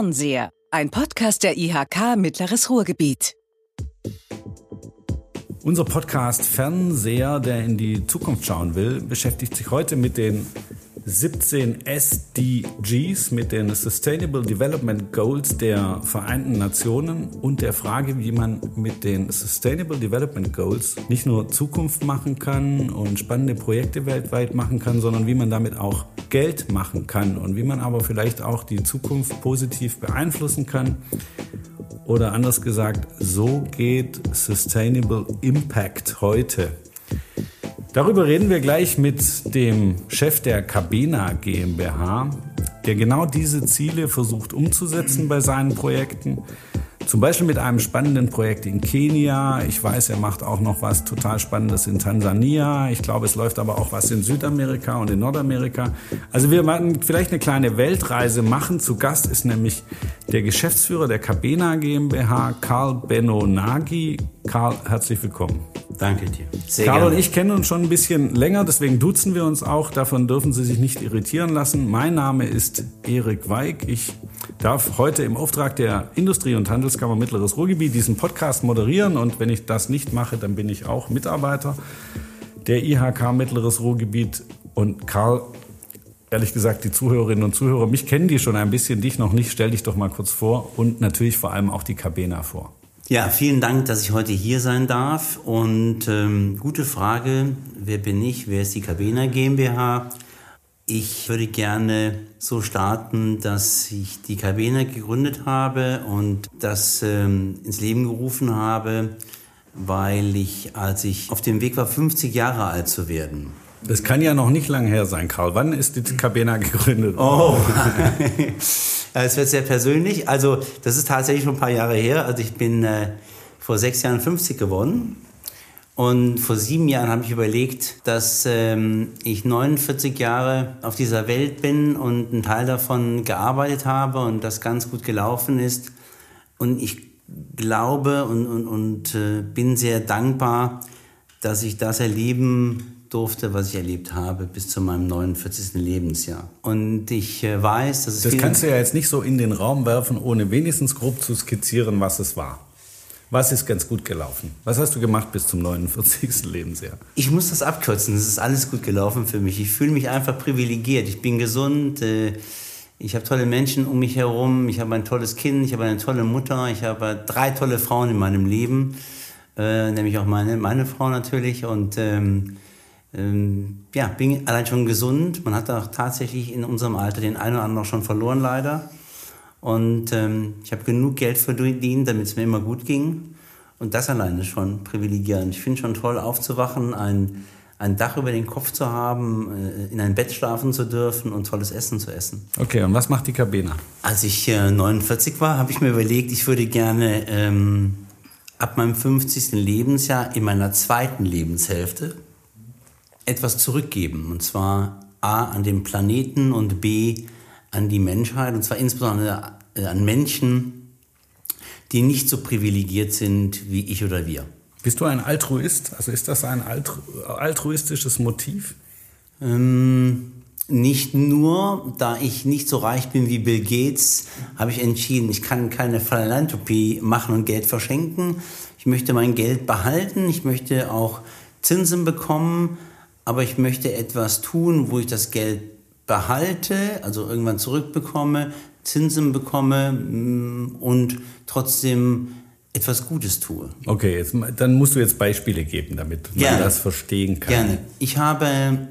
Fernseher, ein Podcast der IHK Mittleres Ruhrgebiet. Unser Podcast Fernseher, der in die Zukunft schauen will, beschäftigt sich heute mit den 17 SDGs mit den Sustainable Development Goals der Vereinten Nationen und der Frage, wie man mit den Sustainable Development Goals nicht nur Zukunft machen kann und spannende Projekte weltweit machen kann, sondern wie man damit auch Geld machen kann und wie man aber vielleicht auch die Zukunft positiv beeinflussen kann. Oder anders gesagt, so geht Sustainable Impact heute. Darüber reden wir gleich mit dem Chef der Cabena GmbH, der genau diese Ziele versucht umzusetzen bei seinen Projekten. Zum Beispiel mit einem spannenden Projekt in Kenia. Ich weiß, er macht auch noch was total Spannendes in Tansania. Ich glaube, es läuft aber auch was in Südamerika und in Nordamerika. Also wir werden vielleicht eine kleine Weltreise machen. Zu Gast ist nämlich der Geschäftsführer der Cabena GmbH, Karl Benno Nagy. Karl, herzlich willkommen. Danke dir. Sehr Karl gerne. und ich kennen uns schon ein bisschen länger, deswegen duzen wir uns auch. Davon dürfen Sie sich nicht irritieren lassen. Mein Name ist Erik Weig. Ich darf heute im Auftrag der Industrie- und Handelskammer Mittleres Ruhrgebiet diesen Podcast moderieren. Und wenn ich das nicht mache, dann bin ich auch Mitarbeiter der IHK Mittleres Ruhrgebiet. Und Karl, ehrlich gesagt, die Zuhörerinnen und Zuhörer, mich kennen die schon ein bisschen, dich noch nicht. Stell dich doch mal kurz vor und natürlich vor allem auch die Cabena vor. Ja, vielen Dank, dass ich heute hier sein darf. Und ähm, gute Frage, wer bin ich? Wer ist die Cabena GmbH? Ich würde gerne so starten, dass ich die Cabena gegründet habe und das ähm, ins Leben gerufen habe, weil ich, als ich auf dem Weg war, 50 Jahre alt zu werden, das kann ja noch nicht lange her sein, Karl. Wann ist die Cabena gegründet? Oh, es wird sehr persönlich. Also das ist tatsächlich schon ein paar Jahre her. Also ich bin äh, vor sechs Jahren 50 geworden. Und vor sieben Jahren habe ich überlegt, dass ähm, ich 49 Jahre auf dieser Welt bin und einen Teil davon gearbeitet habe und das ganz gut gelaufen ist. Und ich glaube und, und, und äh, bin sehr dankbar, dass ich das erleben durfte, was ich erlebt habe, bis zu meinem 49. Lebensjahr. Und ich äh, weiß, dass es. Das kannst du ja jetzt nicht so in den Raum werfen, ohne wenigstens grob zu skizzieren, was es war. Was ist ganz gut gelaufen? Was hast du gemacht bis zum 49. Lebensjahr? Ich muss das abkürzen. Es ist alles gut gelaufen für mich. Ich fühle mich einfach privilegiert. Ich bin gesund. Äh, ich habe tolle Menschen um mich herum. Ich habe ein tolles Kind. Ich habe eine tolle Mutter. Ich habe drei tolle Frauen in meinem Leben. Äh, nämlich auch meine, meine Frau natürlich. Und ähm, ähm, ja, bin allein schon gesund. Man hat auch tatsächlich in unserem Alter den einen oder anderen schon verloren, leider. Und ähm, ich habe genug Geld verdient, damit es mir immer gut ging. Und das alleine ist schon privilegierend. Ich finde schon toll, aufzuwachen, ein, ein Dach über den Kopf zu haben, äh, in ein Bett schlafen zu dürfen und tolles Essen zu essen. Okay, und was macht die Cabena? Als ich äh, 49 war, habe ich mir überlegt, ich würde gerne ähm, ab meinem 50. Lebensjahr in meiner zweiten Lebenshälfte etwas zurückgeben. Und zwar A an den Planeten und B an die Menschheit. Und zwar insbesondere äh, an Menschen, die nicht so privilegiert sind wie ich oder wir. Bist du ein Altruist? Also ist das ein altru altruistisches Motiv? Ähm, nicht nur, da ich nicht so reich bin wie Bill Gates, habe ich entschieden, ich kann keine Philanthropie machen und Geld verschenken. Ich möchte mein Geld behalten, ich möchte auch Zinsen bekommen, aber ich möchte etwas tun, wo ich das Geld behalte, also irgendwann zurückbekomme, Zinsen bekomme mm, und trotzdem etwas Gutes tue. Okay, jetzt, dann musst du jetzt Beispiele geben, damit Gerne. man das verstehen kann. Gerne. Ich habe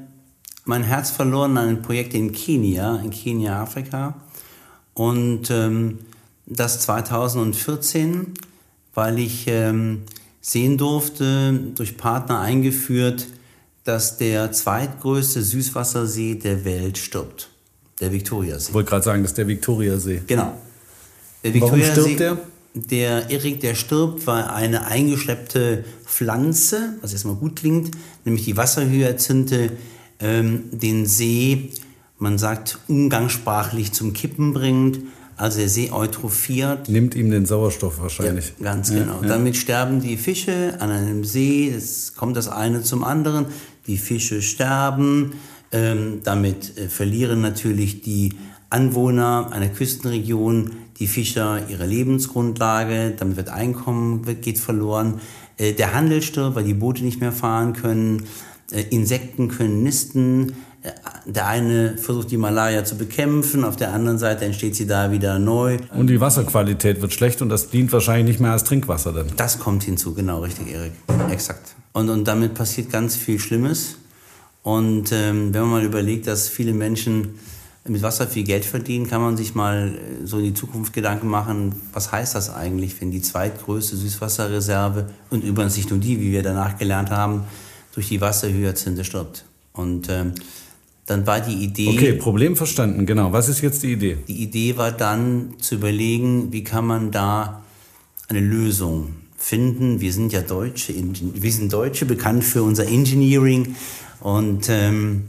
mein Herz verloren an einem Projekt in Kenia, in Kenia, Afrika. Und ähm, das 2014, weil ich ähm, sehen durfte, durch Partner eingeführt, dass der zweitgrößte Süßwassersee der Welt stirbt. Der Viktoriasee. Ich wollte gerade sagen, das ist der Viktoriasee. Genau. Der Warum stirbt der? Der Erik, der stirbt, weil eine eingeschleppte Pflanze, was erstmal gut klingt, nämlich die Wasserhyazinthe, ähm, den See, man sagt umgangssprachlich zum Kippen bringt. Also der See eutrophiert. Nimmt ihm den Sauerstoff wahrscheinlich. Ja, ganz genau. Ja, ja. Damit sterben die Fische an einem See. Es kommt das eine zum anderen die Fische sterben. Ähm, damit äh, verlieren natürlich die Anwohner einer Küstenregion die Fischer ihre Lebensgrundlage, damit wird Einkommen geht verloren. Äh, der Handel stirbt, weil die Boote nicht mehr fahren können. Äh, Insekten können nisten. Äh, der eine versucht die Malaria zu bekämpfen, auf der anderen Seite entsteht sie da wieder neu. Und die Wasserqualität wird schlecht und das dient wahrscheinlich nicht mehr als Trinkwasser dann. Das kommt hinzu, genau, richtig, Erik. Exakt. Und, und damit passiert ganz viel Schlimmes. Und ähm, wenn man mal überlegt, dass viele Menschen mit Wasser viel Geld verdienen, kann man sich mal äh, so in die Zukunft Gedanken machen, was heißt das eigentlich, wenn die zweitgrößte Süßwasserreserve und übrigens nicht nur die, wie wir danach gelernt haben, durch die Wasserhyazinthe stirbt. Und ähm, dann war die Idee. Okay, Problem verstanden, genau. Was ist jetzt die Idee? Die Idee war dann zu überlegen, wie kann man da eine Lösung finden. Wir sind ja Deutsche, wir sind Deutsche, bekannt für unser Engineering. Und ähm,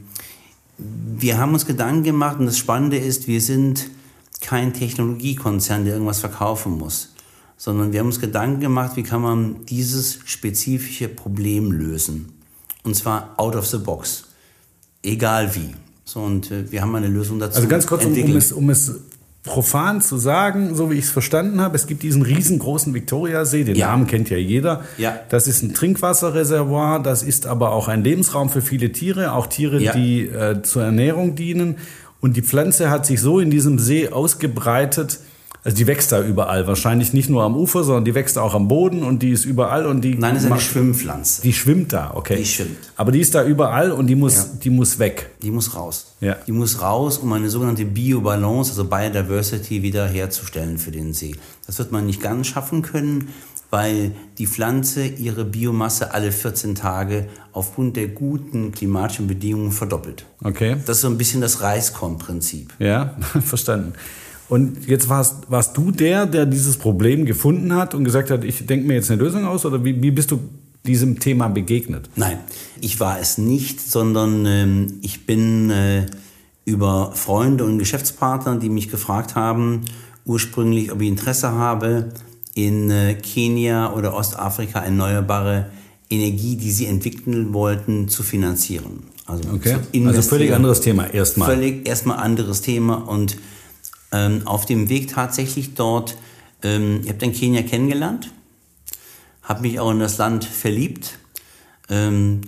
wir haben uns Gedanken gemacht und das Spannende ist, wir sind kein Technologiekonzern, der irgendwas verkaufen muss, sondern wir haben uns Gedanken gemacht, wie kann man dieses spezifische Problem lösen. Und zwar out of the box. Egal wie. So, und äh, wir haben eine Lösung dazu. Also ganz kurz, um, um, es, um es profan zu sagen, so wie ich es verstanden habe, es gibt diesen riesengroßen Viktoriasee, den ja. Namen kennt ja jeder. Ja. Das ist ein Trinkwasserreservoir, das ist aber auch ein Lebensraum für viele Tiere, auch Tiere, ja. die äh, zur Ernährung dienen. Und die Pflanze hat sich so in diesem See ausgebreitet, also die wächst da überall, wahrscheinlich nicht nur am Ufer, sondern die wächst auch am Boden und die ist überall und die. Nein, das ist eine Schwimmpflanze. Die schwimmt da, okay. Die schwimmt. Aber die ist da überall und die muss, ja. die muss weg. Die muss raus. Ja. Die muss raus, um eine sogenannte Biobalance, also Biodiversity, wieder herzustellen für den See. Das wird man nicht ganz schaffen können, weil die Pflanze ihre Biomasse alle 14 Tage aufgrund der guten klimatischen Bedingungen verdoppelt. Okay. Das ist so ein bisschen das Reiskorn-Prinzip. Ja, verstanden. Und jetzt warst, warst du der, der dieses Problem gefunden hat und gesagt hat, ich denke mir jetzt eine Lösung aus? Oder wie, wie bist du diesem Thema begegnet? Nein, ich war es nicht, sondern ähm, ich bin äh, über Freunde und Geschäftspartner, die mich gefragt haben, ursprünglich, ob ich Interesse habe, in äh, Kenia oder Ostafrika erneuerbare Energie, die sie entwickeln wollten, zu finanzieren. Also, okay. also völlig anderes Thema erstmal. Völlig erstmal anderes Thema und ähm, auf dem Weg tatsächlich dort, ähm, ich habe dann Kenia kennengelernt, habe mich auch in das Land verliebt, ähm,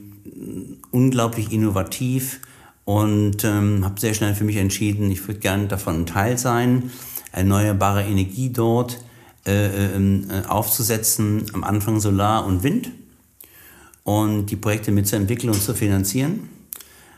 unglaublich innovativ und ähm, habe sehr schnell für mich entschieden, ich würde gerne davon ein Teil sein, erneuerbare Energie dort äh, ähm, äh, aufzusetzen, am Anfang Solar und Wind und die Projekte mitzuentwickeln und zu finanzieren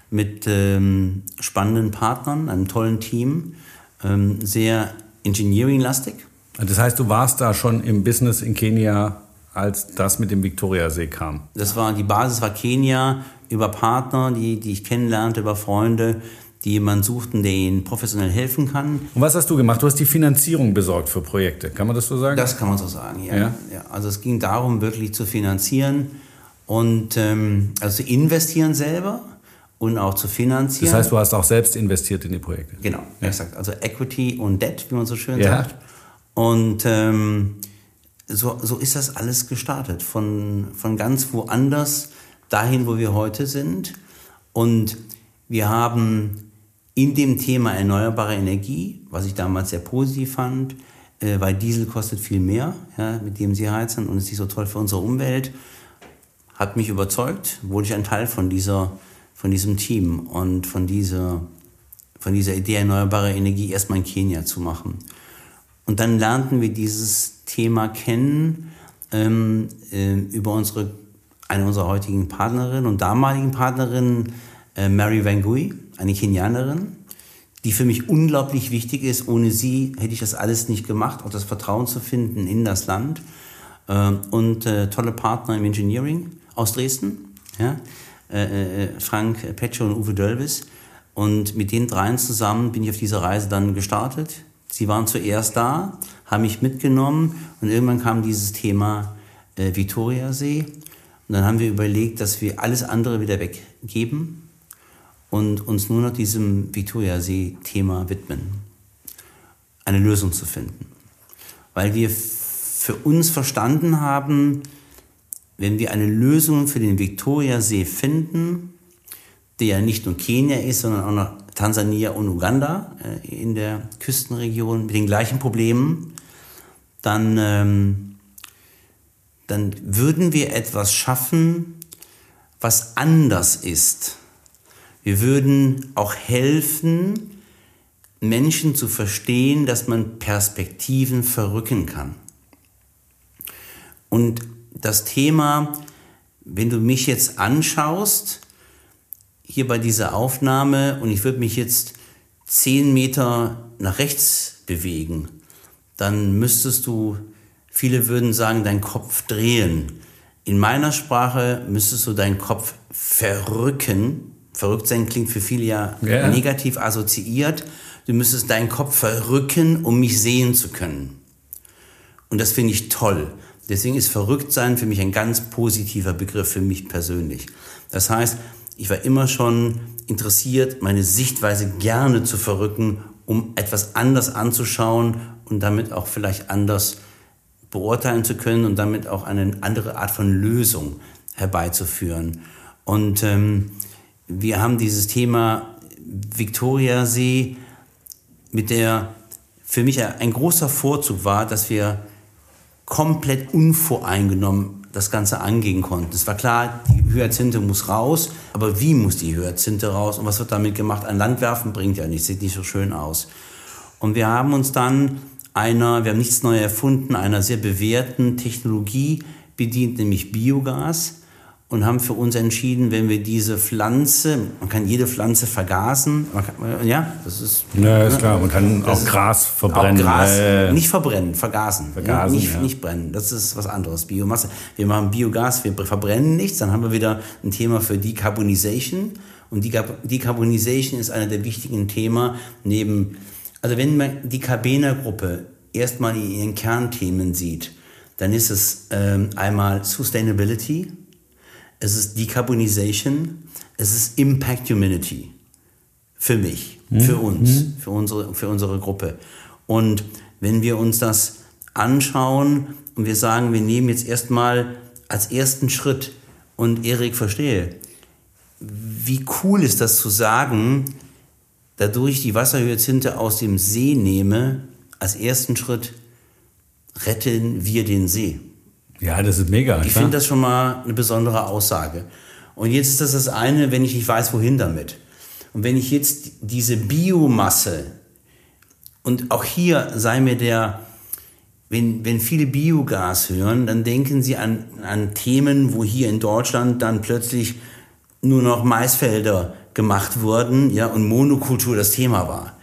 mit ähm, spannenden Partnern, einem tollen Team ähm, sehr engineering-lastig. Das heißt, du warst da schon im Business in Kenia, als das mit dem Viktoriasee kam? Das war, die Basis war Kenia über Partner, die, die ich kennenlernte, über Freunde, die jemanden suchten, der ihnen professionell helfen kann. Und was hast du gemacht? Du hast die Finanzierung besorgt für Projekte. Kann man das so sagen? Das kann man so sagen, ja. ja? ja also es ging darum, wirklich zu finanzieren und ähm, also zu investieren selber und auch zu finanzieren. Das heißt, du hast auch selbst investiert in die Projekte. Genau, ja. exakt. Also Equity und Debt, wie man so schön ja. sagt. Und ähm, so, so ist das alles gestartet. Von, von ganz woanders dahin, wo wir heute sind. Und wir haben in dem Thema erneuerbare Energie, was ich damals sehr positiv fand, äh, weil Diesel kostet viel mehr, ja, mit dem sie heizen und ist nicht so toll für unsere Umwelt, hat mich überzeugt, wurde ich ein Teil von dieser von diesem Team und von dieser, von dieser Idee erneuerbare Energie erstmal in Kenia zu machen. Und dann lernten wir dieses Thema kennen ähm, äh, über unsere, eine unserer heutigen Partnerinnen und damaligen Partnerinnen, äh, Mary Van Gui, eine Kenianerin, die für mich unglaublich wichtig ist. Ohne sie hätte ich das alles nicht gemacht, auch das Vertrauen zu finden in das Land. Äh, und äh, tolle Partner im Engineering aus Dresden. Ja? Äh, äh, Frank Petscher und Uwe Dölbis. Und mit den dreien zusammen bin ich auf dieser Reise dann gestartet. Sie waren zuerst da, haben mich mitgenommen und irgendwann kam dieses Thema äh, Viktoriasee. Und dann haben wir überlegt, dass wir alles andere wieder weggeben und uns nur noch diesem Viktoriasee-Thema widmen. Eine Lösung zu finden. Weil wir für uns verstanden haben, wenn wir eine Lösung für den Viktoriasee finden, der ja nicht nur Kenia ist, sondern auch noch Tansania und Uganda äh, in der Küstenregion mit den gleichen Problemen, dann, ähm, dann würden wir etwas schaffen, was anders ist. Wir würden auch helfen, Menschen zu verstehen, dass man Perspektiven verrücken kann. Und das Thema, wenn du mich jetzt anschaust, hier bei dieser Aufnahme, und ich würde mich jetzt zehn Meter nach rechts bewegen, dann müsstest du, viele würden sagen, deinen Kopf drehen. In meiner Sprache müsstest du deinen Kopf verrücken. Verrückt sein klingt für viele ja, ja. negativ assoziiert. Du müsstest deinen Kopf verrücken, um mich sehen zu können. Und das finde ich toll. Deswegen ist verrückt sein für mich ein ganz positiver Begriff für mich persönlich. Das heißt, ich war immer schon interessiert, meine Sichtweise gerne zu verrücken, um etwas anders anzuschauen und damit auch vielleicht anders beurteilen zu können und damit auch eine andere Art von Lösung herbeizuführen. Und ähm, wir haben dieses Thema Viktoriasee, mit der für mich ein großer Vorzug war, dass wir komplett unvoreingenommen das Ganze angehen konnten. Es war klar, die Hyazinthe muss raus, aber wie muss die Hyazinthe raus und was wird damit gemacht? Ein Landwerfen bringt ja nichts, sieht nicht so schön aus. Und wir haben uns dann einer, wir haben nichts neu erfunden, einer sehr bewährten Technologie bedient, nämlich Biogas und haben für uns entschieden, wenn wir diese Pflanze, man kann jede Pflanze vergasen, kann, ja, das ist. Ja, ist ne, klar, man kann auch Gras verbrennen. Auch Gras, äh, nicht verbrennen, vergasen. Vergasen, nicht, ja. nicht brennen, das ist was anderes, Biomasse. Wir machen Biogas, wir verbrennen nichts, dann haben wir wieder ein Thema für Decarbonization. Und Decarbonization ist einer der wichtigen Themen neben, also wenn man die Cabena-Gruppe erstmal in ihren Kernthemen sieht, dann ist es ähm, einmal Sustainability, es ist Decarbonization, es ist Impact Humanity. Für mich, mhm. für uns, mhm. für, unsere, für unsere Gruppe. Und wenn wir uns das anschauen und wir sagen, wir nehmen jetzt erstmal als ersten Schritt und Erik verstehe, wie cool ist das zu sagen, dadurch die Wasserhyazinthe aus dem See nehme, als ersten Schritt retten wir den See. Ja, das ist mega. Ich finde das schon mal eine besondere Aussage. Und jetzt ist das das eine, wenn ich nicht weiß, wohin damit. Und wenn ich jetzt diese Biomasse, und auch hier sei mir der, wenn, wenn viele Biogas hören, dann denken sie an, an Themen, wo hier in Deutschland dann plötzlich nur noch Maisfelder gemacht wurden, ja, und Monokultur das Thema war.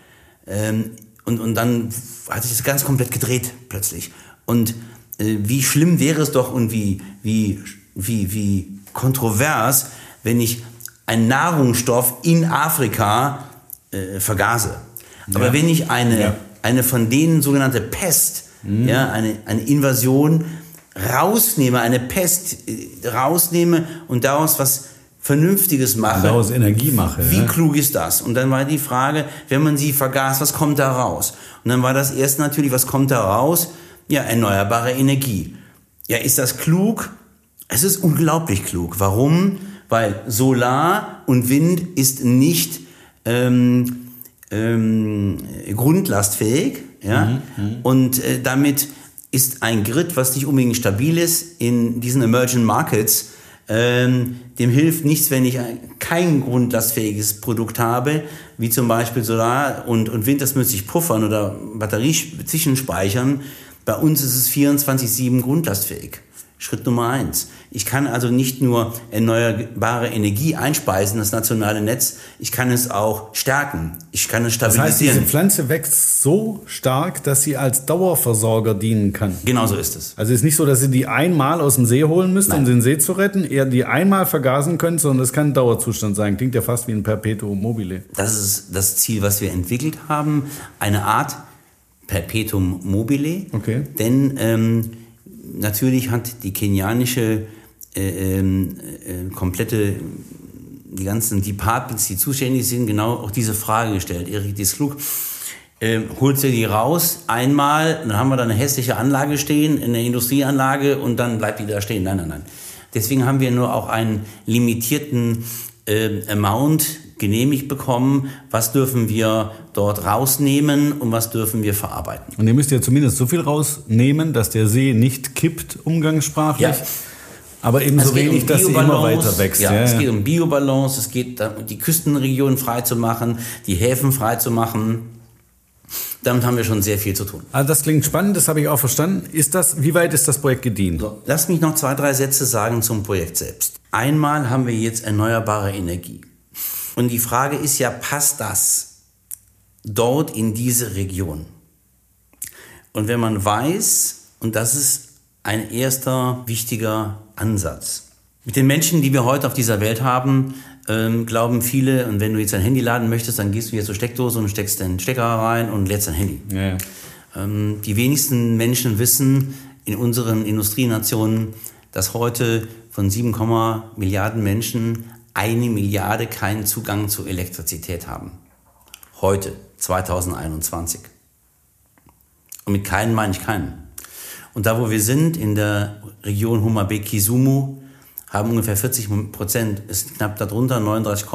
Ähm, und, und dann hat sich das ganz komplett gedreht plötzlich. Und äh, wie schlimm wäre es doch und wie, wie, wie, wie kontrovers, wenn ich einen Nahrungsstoff in Afrika äh, vergase. Aber ja. wenn ich eine, ja. eine von denen sogenannte Pest, mhm. ja, eine, eine Invasion rausnehme, eine Pest äh, rausnehme und daraus was Vernünftiges mache. Daraus Energie mache. Wie ja. klug ist das? Und dann war die Frage, wenn man sie vergaß, was kommt da raus? Und dann war das erste natürlich, was kommt da raus? Ja, erneuerbare Energie. Ja, ist das klug? Es ist unglaublich klug. Warum? Weil Solar und Wind ist nicht ähm, ähm, grundlastfähig. Ja? Mhm, mhm, und äh, damit ist ein Grid, was nicht unbedingt stabil ist, in diesen Emerging Markets, ähm, dem hilft nichts, wenn ich kein grundlastfähiges Produkt habe, wie zum Beispiel Solar und, und Wind, das müsste ich puffern oder Batterie zwischenspeichern. Bei uns ist es 24-7 grundlastfähig. Schritt Nummer eins. Ich kann also nicht nur erneuerbare Energie einspeisen, das nationale Netz, ich kann es auch stärken. Ich kann es stabilisieren. Das heißt, diese Pflanze wächst so stark, dass sie als Dauerversorger dienen kann. Genau so ist es. Also es ist nicht so, dass Sie die einmal aus dem See holen müsst, Nein. um den See zu retten, eher die einmal vergasen könnt, sondern es kann ein Dauerzustand sein. Klingt ja fast wie ein Perpetuum mobile. Das ist das Ziel, was wir entwickelt haben. Eine Art Perpetuum mobile. Okay. Denn ähm, natürlich hat die kenianische äh, ähm, äh, komplette, die ganzen Departments, die zuständig sind, genau auch diese Frage gestellt. Erik Disklug, äh, holt sie die raus einmal, dann haben wir da eine hässliche Anlage stehen, eine Industrieanlage und dann bleibt die da stehen. Nein, nein, nein. Deswegen haben wir nur auch einen limitierten äh, Amount genehmigt bekommen, was dürfen wir dort rausnehmen und was dürfen wir verarbeiten. Und ihr müsst ja zumindest so viel rausnehmen, dass der See nicht kippt, umgangssprachlich. Ja. Aber eben so wenig, um dass sie immer weiter wächst. Ja, Ja, es geht um Biobalance, es geht darum, die Küstenregionen frei zu machen, die Häfen frei zu machen. Damit haben wir schon sehr viel zu tun. Also das klingt spannend, das habe ich auch verstanden. Ist das, wie weit ist das Projekt gediehen? So, lass mich noch zwei, drei Sätze sagen zum Projekt selbst. Einmal haben wir jetzt erneuerbare Energie. Und die Frage ist ja, passt das dort in diese Region? Und wenn man weiß, und das ist ein erster wichtiger Ansatz, mit den Menschen, die wir heute auf dieser Welt haben, ähm, glauben viele, und wenn du jetzt ein Handy laden möchtest, dann gehst du jetzt zur Steckdose und steckst den Stecker rein und lädst dein Handy. Ja, ja. Ähm, die wenigsten Menschen wissen in unseren Industrienationen, dass heute von 7, Milliarden Menschen eine Milliarde keinen Zugang zu Elektrizität haben. Heute, 2021. Und mit keinen meine ich keinen. Und da, wo wir sind, in der Region Humabe-Kisumu, haben ungefähr 40 Prozent, ist knapp darunter, 39,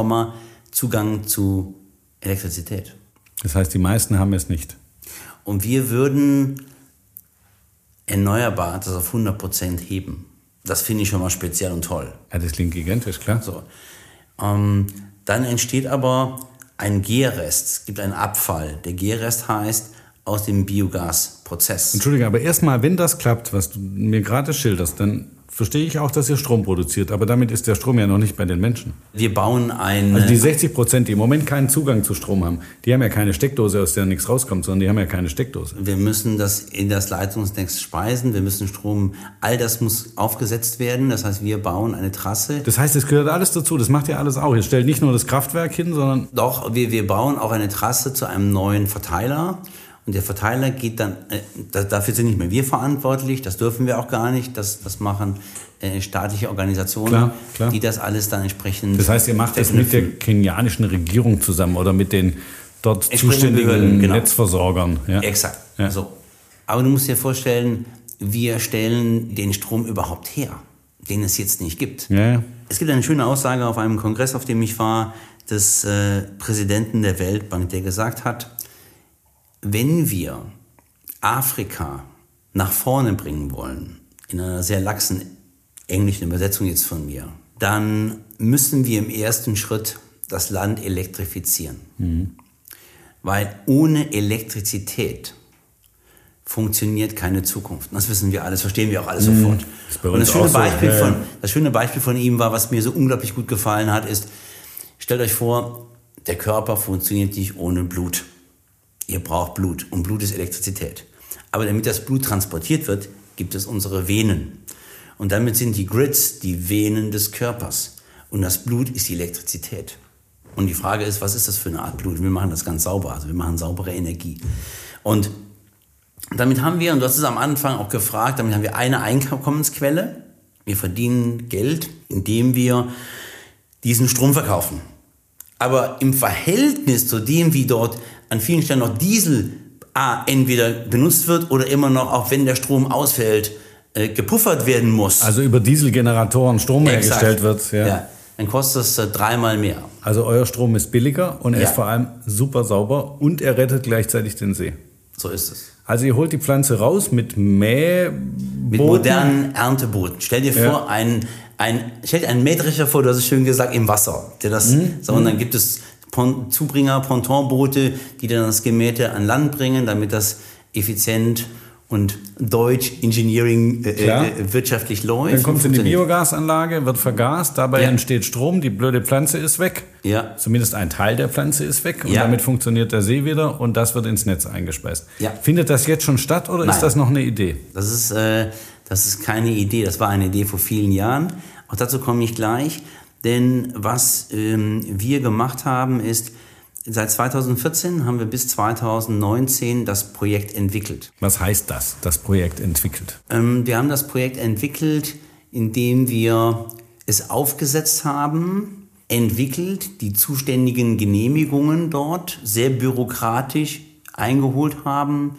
Zugang zu Elektrizität. Das heißt, die meisten haben es nicht. Und wir würden erneuerbar das auf 100% heben. Das finde ich schon mal speziell und toll. Ja, das klingt gigantisch, klar. So. Ähm, dann entsteht aber ein Gärrest. Es gibt einen Abfall. Der Gärrest heißt aus dem Biogasprozess. Entschuldige, aber erstmal, wenn das klappt, was du mir gerade schilderst, dann verstehe ich auch, dass ihr Strom produziert. Aber damit ist der Strom ja noch nicht bei den Menschen. Wir bauen ein. Also die 60 Prozent, die im Moment keinen Zugang zu Strom haben, die haben ja keine Steckdose, aus der nichts rauskommt, sondern die haben ja keine Steckdose. wir müssen das in das Leitungsnetz speisen. Wir müssen Strom. All das muss aufgesetzt werden. Das heißt, wir bauen eine Trasse. Das heißt, es gehört alles dazu. Das macht ihr alles auch. Ihr stellt nicht nur das Kraftwerk hin, sondern Doch, wir, wir bauen auch eine Trasse zu einem neuen Verteiler. Und der Verteiler geht dann, äh, da, dafür sind nicht mehr wir verantwortlich, das dürfen wir auch gar nicht, das, das machen äh, staatliche Organisationen, Klar, klar. die das alles dann entsprechend. das heißt, ihr macht das mit der kenianischen Regierung zusammen oder mit den dort zuständigen genau. Netzversorgern. Ja. Exakt. Ja. So. Aber du musst dir vorstellen, wir stellen den Strom überhaupt her, den es jetzt nicht gibt. Ja. Es gibt eine schöne Aussage auf einem Kongress, auf dem ich war, des äh, Präsidenten der Weltbank, der gesagt hat, wenn wir Afrika nach vorne bringen wollen, in einer sehr laxen englischen Übersetzung jetzt von mir, dann müssen wir im ersten Schritt das Land elektrifizieren. Weil ohne Elektrizität funktioniert keine Zukunft. Das wissen wir alles, verstehen wir auch alles sofort. ist bei Und das schöne, so, Beispiel ja. von, das schöne Beispiel von ihm war, was mir so unglaublich gut gefallen hat, ist, stellt euch vor, der Körper funktioniert nicht ohne Blut. Ihr braucht Blut und Blut ist Elektrizität. Aber damit das Blut transportiert wird, gibt es unsere Venen. Und damit sind die Grids die Venen des Körpers. Und das Blut ist die Elektrizität. Und die Frage ist, was ist das für eine Art Blut? Wir machen das ganz sauber, also wir machen saubere Energie. Und damit haben wir, und du hast es am Anfang auch gefragt, damit haben wir eine Einkommensquelle. Wir verdienen Geld, indem wir diesen Strom verkaufen. Aber im Verhältnis zu dem, wie dort an vielen Stellen noch Diesel A, entweder benutzt wird oder immer noch, auch wenn der Strom ausfällt, äh, gepuffert werden muss. Also über Dieselgeneratoren Strom Exakt. hergestellt wird. Ja. ja. Dann kostet es äh, dreimal mehr. Also euer Strom ist billiger und er Ja. ist vor allem super sauber und er rettet gleichzeitig den See. So ist es. Also ihr holt die Pflanze raus mit Mäh Mit modernen Erntebooten. Stell dir Ja. vor, ein, ein, stell dir einen Mähdrescher vor, du hast es schön gesagt, im Wasser. Der das, Mhm. so, und dann gibt es Zubringer, Pontonboote, die dann das Gemähte an Land bringen, damit das effizient und Deutsch Engineering äh, Klar. äh, wirtschaftlich läuft. Dann kommt es in die. Biogasanlage, wird vergast, dabei Ja. entsteht Strom, die blöde Pflanze ist weg. Ja. Zumindest ein Teil der Pflanze ist weg und Ja. damit funktioniert der See wieder und das wird ins Netz eingespeist. Ja. Findet das jetzt schon statt oder Nein. ist das noch eine Idee? Das ist, äh, das ist keine Idee, das war eine Idee vor vielen Jahren. Auch dazu komme ich gleich. Denn was ähm, wir gemacht haben, ist, seit 2014 haben wir bis 2019 das Projekt entwickelt. Was heißt das, das Projekt entwickelt? Ähm, wir haben das Projekt entwickelt, indem wir es aufgesetzt haben, entwickelt, die zuständigen Genehmigungen dort sehr bürokratisch eingeholt haben,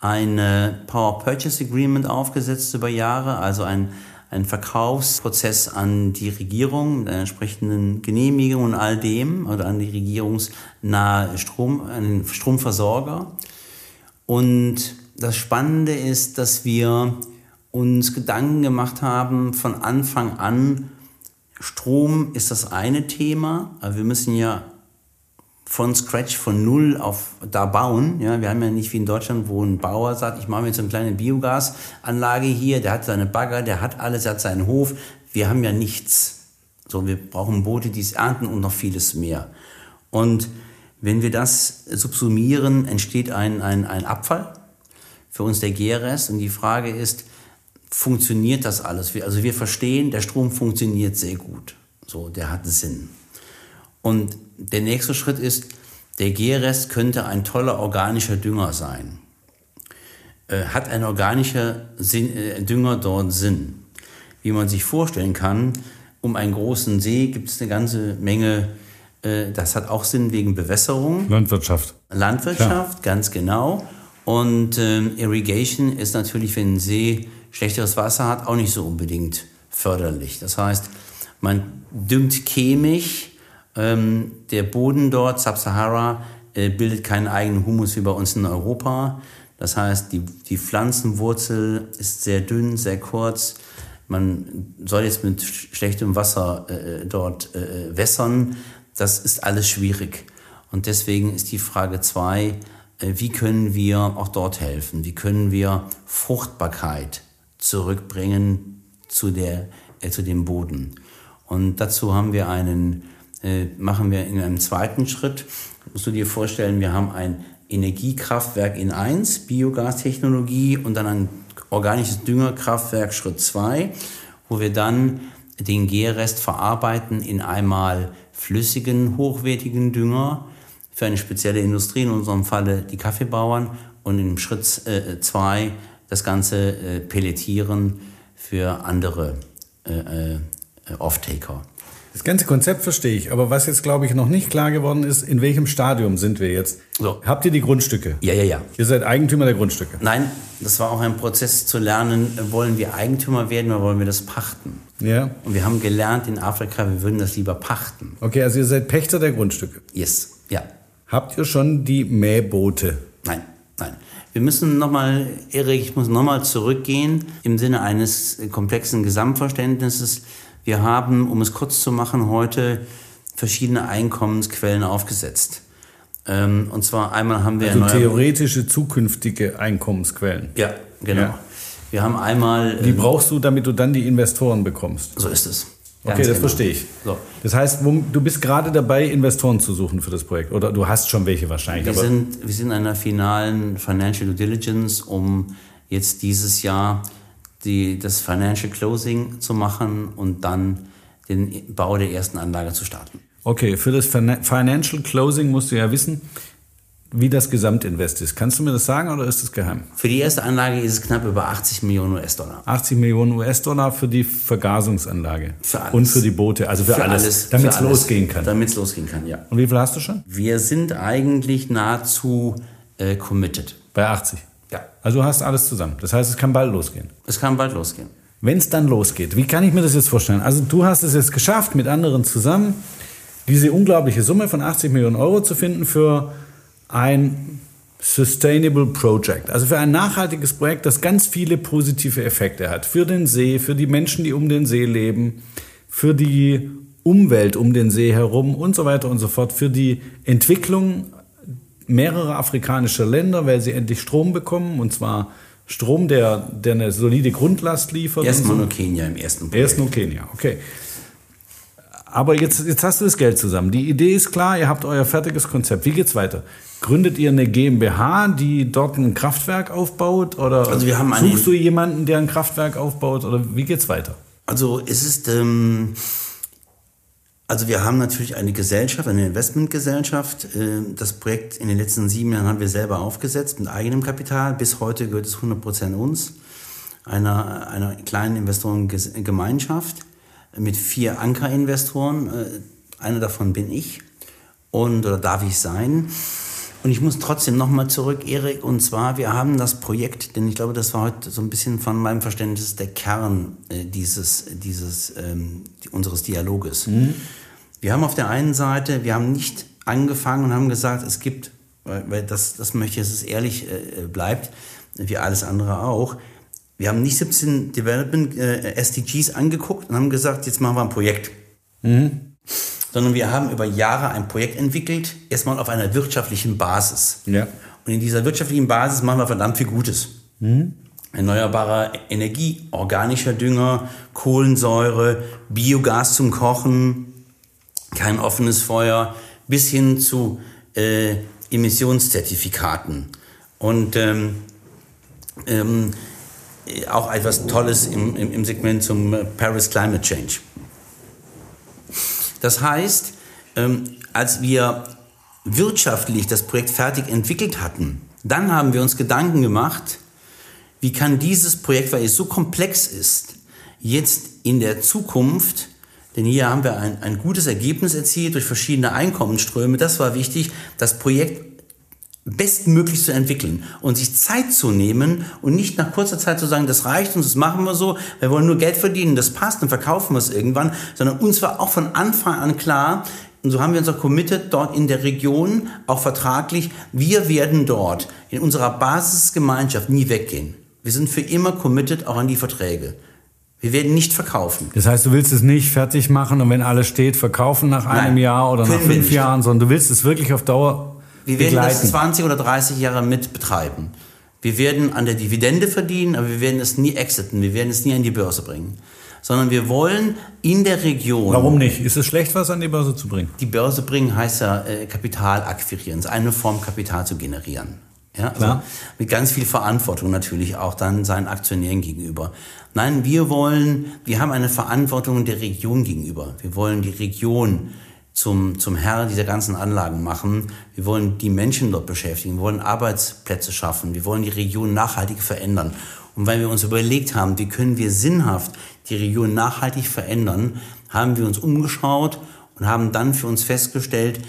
ein äh, Power Purchase Agreement aufgesetzt über Jahre, also ein, einen Verkaufsprozess an die Regierung mit einer entsprechenden Genehmigung und all dem oder an die regierungsnahe Strom, an den Stromversorger. Und das Spannende ist, dass wir uns Gedanken gemacht haben von Anfang an, Strom ist das eine Thema, aber wir müssen ja von Scratch, von Null auf da bauen. Ja, wir haben ja nicht wie in Deutschland, wo ein Bauer sagt, ich mache mir jetzt eine kleine Biogasanlage hier, der hat seine Bagger, der hat alles, der hat seinen Hof. Wir haben ja nichts. So, wir brauchen Boote, die es ernten und noch vieles mehr. Und wenn wir das subsumieren, entsteht ein, ein, ein Abfall, für uns der GRS. Und die Frage ist, funktioniert das alles? Also wir verstehen, der Strom funktioniert sehr gut. So, der hat Sinn. Und der nächste Schritt ist, der Gärrest könnte ein toller organischer Dünger sein. Äh, hat ein organischer Sinn, äh, Dünger dort Sinn? Wie man sich vorstellen kann, um einen großen See gibt es eine ganze Menge, äh, das hat auch Sinn wegen Bewässerung. Landwirtschaft. Landwirtschaft, Klar. ganz genau. Und ähm, Irrigation ist natürlich, wenn ein See schlechteres Wasser hat, auch nicht so unbedingt förderlich. Das heißt, man düngt chemisch ähm, der Boden dort, Sub-Sahara, äh, bildet keinen eigenen Humus wie bei uns in Europa. Das heißt, die, die Pflanzenwurzel ist sehr dünn, sehr kurz. Man soll jetzt mit schlechtem Wasser äh, dort äh, wässern. Das ist alles schwierig. Und deswegen ist die Frage zwei, äh, wie können wir auch dort helfen? Wie können wir Fruchtbarkeit zurückbringen zu, der, äh, zu dem Boden? Und dazu haben wir einen äh, machen wir in einem zweiten Schritt. Musst du dir vorstellen, wir haben ein Energiekraftwerk in 1, Biogastechnologie und dann ein organisches Düngerkraftwerk Schritt 2, wo wir dann den Gärrest verarbeiten in einmal flüssigen, hochwertigen Dünger für eine spezielle Industrie, in unserem Falle die Kaffeebauern und im Schritt 2 äh, das Ganze äh, pelletieren für andere äh, äh, Off-Taker. Das ganze Konzept verstehe ich, aber was jetzt, glaube ich, noch nicht klar geworden ist, in welchem Stadium sind wir jetzt? So. Habt ihr die Grundstücke? Ja, ja, ja. Ihr seid Eigentümer der Grundstücke? Nein, das war auch ein Prozess zu lernen, wollen wir Eigentümer werden oder wollen wir das pachten? Ja. Und wir haben gelernt in Afrika, wir würden das lieber pachten. Okay, also ihr seid Pächter der Grundstücke? Yes, ja. Habt ihr schon die Mähboote? Nein, nein. Wir müssen nochmal, Erik, ich muss nochmal zurückgehen im Sinne eines komplexen Gesamtverständnisses. Wir haben, um es kurz zu machen, heute verschiedene Einkommensquellen aufgesetzt. Ähm, und zwar einmal haben wir... Also theoretische zukünftige Einkommensquellen. Ja, genau. Ja. Wir haben einmal... Die ähm, brauchst du, damit du dann die Investoren bekommst. So ist es. Ganz okay, das genau. verstehe ich. So. Das heißt, du bist gerade dabei, Investoren zu suchen für das Projekt. Oder du hast schon welche wahrscheinlich. Wir, sind, wir sind in einer finalen Financial Due Diligence, um jetzt dieses Jahr die, das Financial Closing zu machen und dann den Bau der ersten Anlage zu starten. Okay, für das Financial Closing musst du ja wissen, wie das Gesamtinvest ist. Kannst du mir das sagen oder ist das geheim? Für die erste Anlage ist es knapp über 80 Millionen US-Dollar. 80 Millionen US-Dollar für die Vergasungsanlage. Für alles. Und für die Boote, also für, für alles, alles, damit es losgehen kann. Damit es losgehen kann, ja. Und wie viel hast du schon? Wir sind eigentlich nahezu äh, committed. Bei 80? Ja. Also du hast alles zusammen. Das heißt, es kann bald losgehen. Es kann bald losgehen. Wenn es dann losgeht, wie kann ich mir das jetzt vorstellen? Also du hast es jetzt geschafft, mit anderen zusammen diese unglaubliche Summe von 80 Millionen Euro zu finden für ein Sustainable Project, also für ein nachhaltiges Projekt, das ganz viele positive Effekte hat. Für den See, für die Menschen, die um den See leben, für die Umwelt um den See herum und so weiter und so fort, für die Entwicklung mehrere afrikanische Länder, weil sie endlich Strom bekommen, und zwar Strom, der, der eine solide Grundlast liefert. Erstmal nur Kenia im ersten Projekt. Erst nur Kenia, okay. Aber jetzt, jetzt hast du das Geld zusammen. Die Idee ist klar, ihr habt euer fertiges Konzept. Wie geht's weiter? Gründet ihr eine GmbH, die dort ein Kraftwerk aufbaut? Oder also wir haben suchst du jemanden, der ein Kraftwerk aufbaut? Oder wie geht's weiter? Also es ist ähm, also wir haben natürlich eine Gesellschaft, eine Investmentgesellschaft. Äh, das Projekt in den letzten sieben Jahren haben wir selber aufgesetzt mit eigenem Kapital. Bis heute gehört es 100 Prozent uns, einer, einer kleinen Investorengemeinschaft mit vier Ankerinvestoren. Äh, einer davon bin ich und oder darf ich sein. Und ich muss trotzdem nochmal zurück, Erik, und zwar, wir haben das Projekt, denn ich glaube, das war heute so ein bisschen von meinem Verständnis der Kern äh, dieses, dieses, ähm, unseres Dialoges. Mhm. Wir haben auf der einen Seite, wir haben nicht angefangen und haben gesagt, es gibt, weil das, das möchte ich, dass es ehrlich äh, bleibt, wie alles andere auch, wir haben nicht 17 Development äh, SDGs angeguckt und haben gesagt, jetzt machen wir ein Projekt. Mhm sondern wir haben über Jahre ein Projekt entwickelt, erstmal auf einer wirtschaftlichen Basis. Ja. Und in dieser wirtschaftlichen Basis machen wir verdammt viel Gutes. Mhm. Erneuerbare Energie, organischer Dünger, Kohlensäure, Biogas zum Kochen, kein offenes Feuer, bis hin zu äh, Emissionszertifikaten. Und ähm, ähm, auch etwas Tolles im, im, im Segment zum Paris Climate Change. Das heißt, ähm, als wir wirtschaftlich das Projekt fertig entwickelt hatten, dann haben wir uns Gedanken gemacht, wie kann dieses Projekt, weil es so komplex ist, jetzt in der Zukunft, denn hier haben wir ein, ein gutes Ergebnis erzielt durch verschiedene Einkommensströme, das war wichtig, das Projekt bestmöglich zu entwickeln und sich Zeit zu nehmen und nicht nach kurzer Zeit zu sagen, das reicht uns, das machen wir so, wir wollen nur Geld verdienen, das passt, dann verkaufen wir es irgendwann, sondern uns war auch von Anfang an klar, und so haben wir uns auch committed, dort in der Region, auch vertraglich, wir werden dort in unserer Basisgemeinschaft nie weggehen. Wir sind für immer committed auch an die Verträge. Wir werden nicht verkaufen. Das heißt, du willst es nicht fertig machen und wenn alles steht, verkaufen nach einem Nein, Jahr oder nach fünf Jahren, sondern du willst es wirklich auf Dauer wir werden begleiten. das 20 oder 30 Jahre mit betreiben. Wir werden an der Dividende verdienen, aber wir werden es nie exiten, wir werden es nie an die Börse bringen. Sondern wir wollen in der Region. Warum nicht? Ist es schlecht, was an die Börse zu bringen? Die Börse bringen heißt ja äh, Kapital akquirieren, eine Form Kapital zu generieren. Ja, also mit ganz viel Verantwortung natürlich auch dann seinen Aktionären gegenüber. Nein, wir wollen, wir haben eine Verantwortung der Region gegenüber. Wir wollen die Region zum, zum Herr dieser ganzen Anlagen machen. Wir wollen die Menschen dort beschäftigen, wir wollen Arbeitsplätze schaffen, wir wollen die Region nachhaltig verändern. Und weil wir uns überlegt haben, wie können wir sinnhaft die Region nachhaltig verändern, haben wir uns umgeschaut und haben dann für uns festgestellt,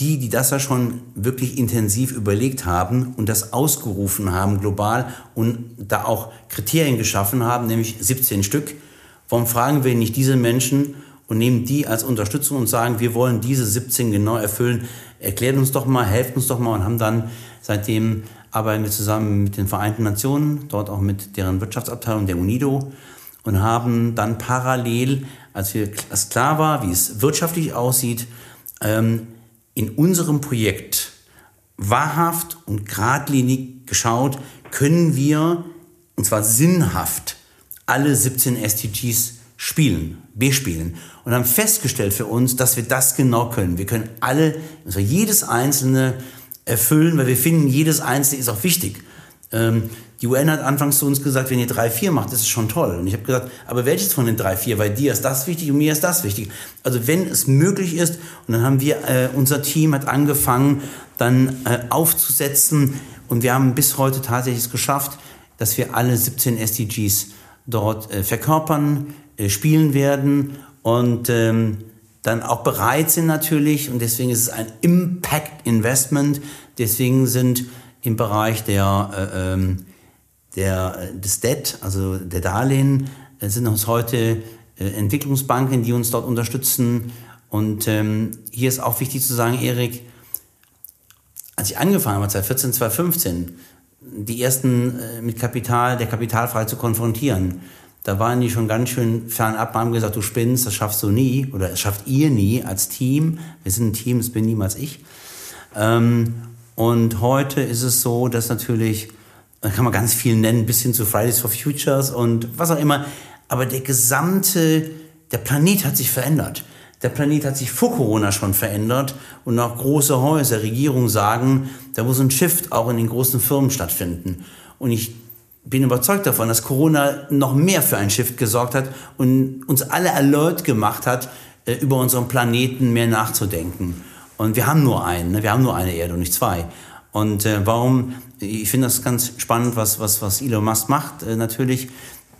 die, die das ja schon wirklich intensiv überlegt haben und das ausgerufen haben global und da auch Kriterien geschaffen haben, nämlich 17 Stück, warum fragen wir nicht diese Menschen, und nehmen die als Unterstützung und sagen, wir wollen diese 17 genau erfüllen. Erklärt uns doch mal, helft uns doch mal und haben dann seitdem arbeiten wir zusammen mit den Vereinten Nationen, dort auch mit deren Wirtschaftsabteilung der UNIDO und haben dann parallel, als wir klar war, wie es wirtschaftlich aussieht, ähm, in unserem Projekt wahrhaft und geradlinig geschaut, können wir, und zwar sinnhaft, alle 17 SDGs spielen, bespielen und haben festgestellt für uns, dass wir das genau können. Wir können alle, also jedes einzelne erfüllen, weil wir finden, jedes einzelne ist auch wichtig. Ähm, die UN hat anfangs zu uns gesagt, wenn ihr drei, vier macht, das ist schon toll. Und ich habe gesagt, aber welches von den drei, vier? Weil dir ist das wichtig und mir ist das wichtig. Also wenn es möglich ist, und dann haben wir, äh, unser Team hat angefangen, dann äh, aufzusetzen und wir haben bis heute tatsächlich es geschafft, dass wir alle 17 SDGs dort äh, verkörpern, äh, spielen werden und ähm, dann auch bereit sind natürlich und deswegen ist es ein Impact Investment. Deswegen sind im Bereich der, äh, ähm, der, des Debt, also der Darlehen, äh, sind uns heute äh, Entwicklungsbanken, die uns dort unterstützen. Und ähm, hier ist auch wichtig zu sagen, Erik, als ich angefangen habe, 2014, 2015, die ersten äh, mit Kapital, der Kapitalfrei zu konfrontieren, da waren die schon ganz schön fernab, haben gesagt, du spinnst, das schaffst du nie oder das schafft ihr nie als Team. Wir sind ein Team, das bin niemals ich. Ähm, und heute ist es so, dass natürlich, da kann man ganz viel nennen, bis hin zu Fridays for Futures und was auch immer, aber der gesamte, der Planet hat sich verändert. Der Planet hat sich vor Corona schon verändert und auch große Häuser, Regierungen sagen, da muss ein Shift auch in den großen Firmen stattfinden. Und ich bin überzeugt davon, dass Corona noch mehr für ein Shift gesorgt hat und uns alle alert gemacht hat, äh, über unseren Planeten mehr nachzudenken. Und wir haben nur einen, ne? wir haben nur eine Erde und nicht zwei. Und äh, warum, ich finde das ganz spannend, was, was, was Elon Musk macht, äh, natürlich.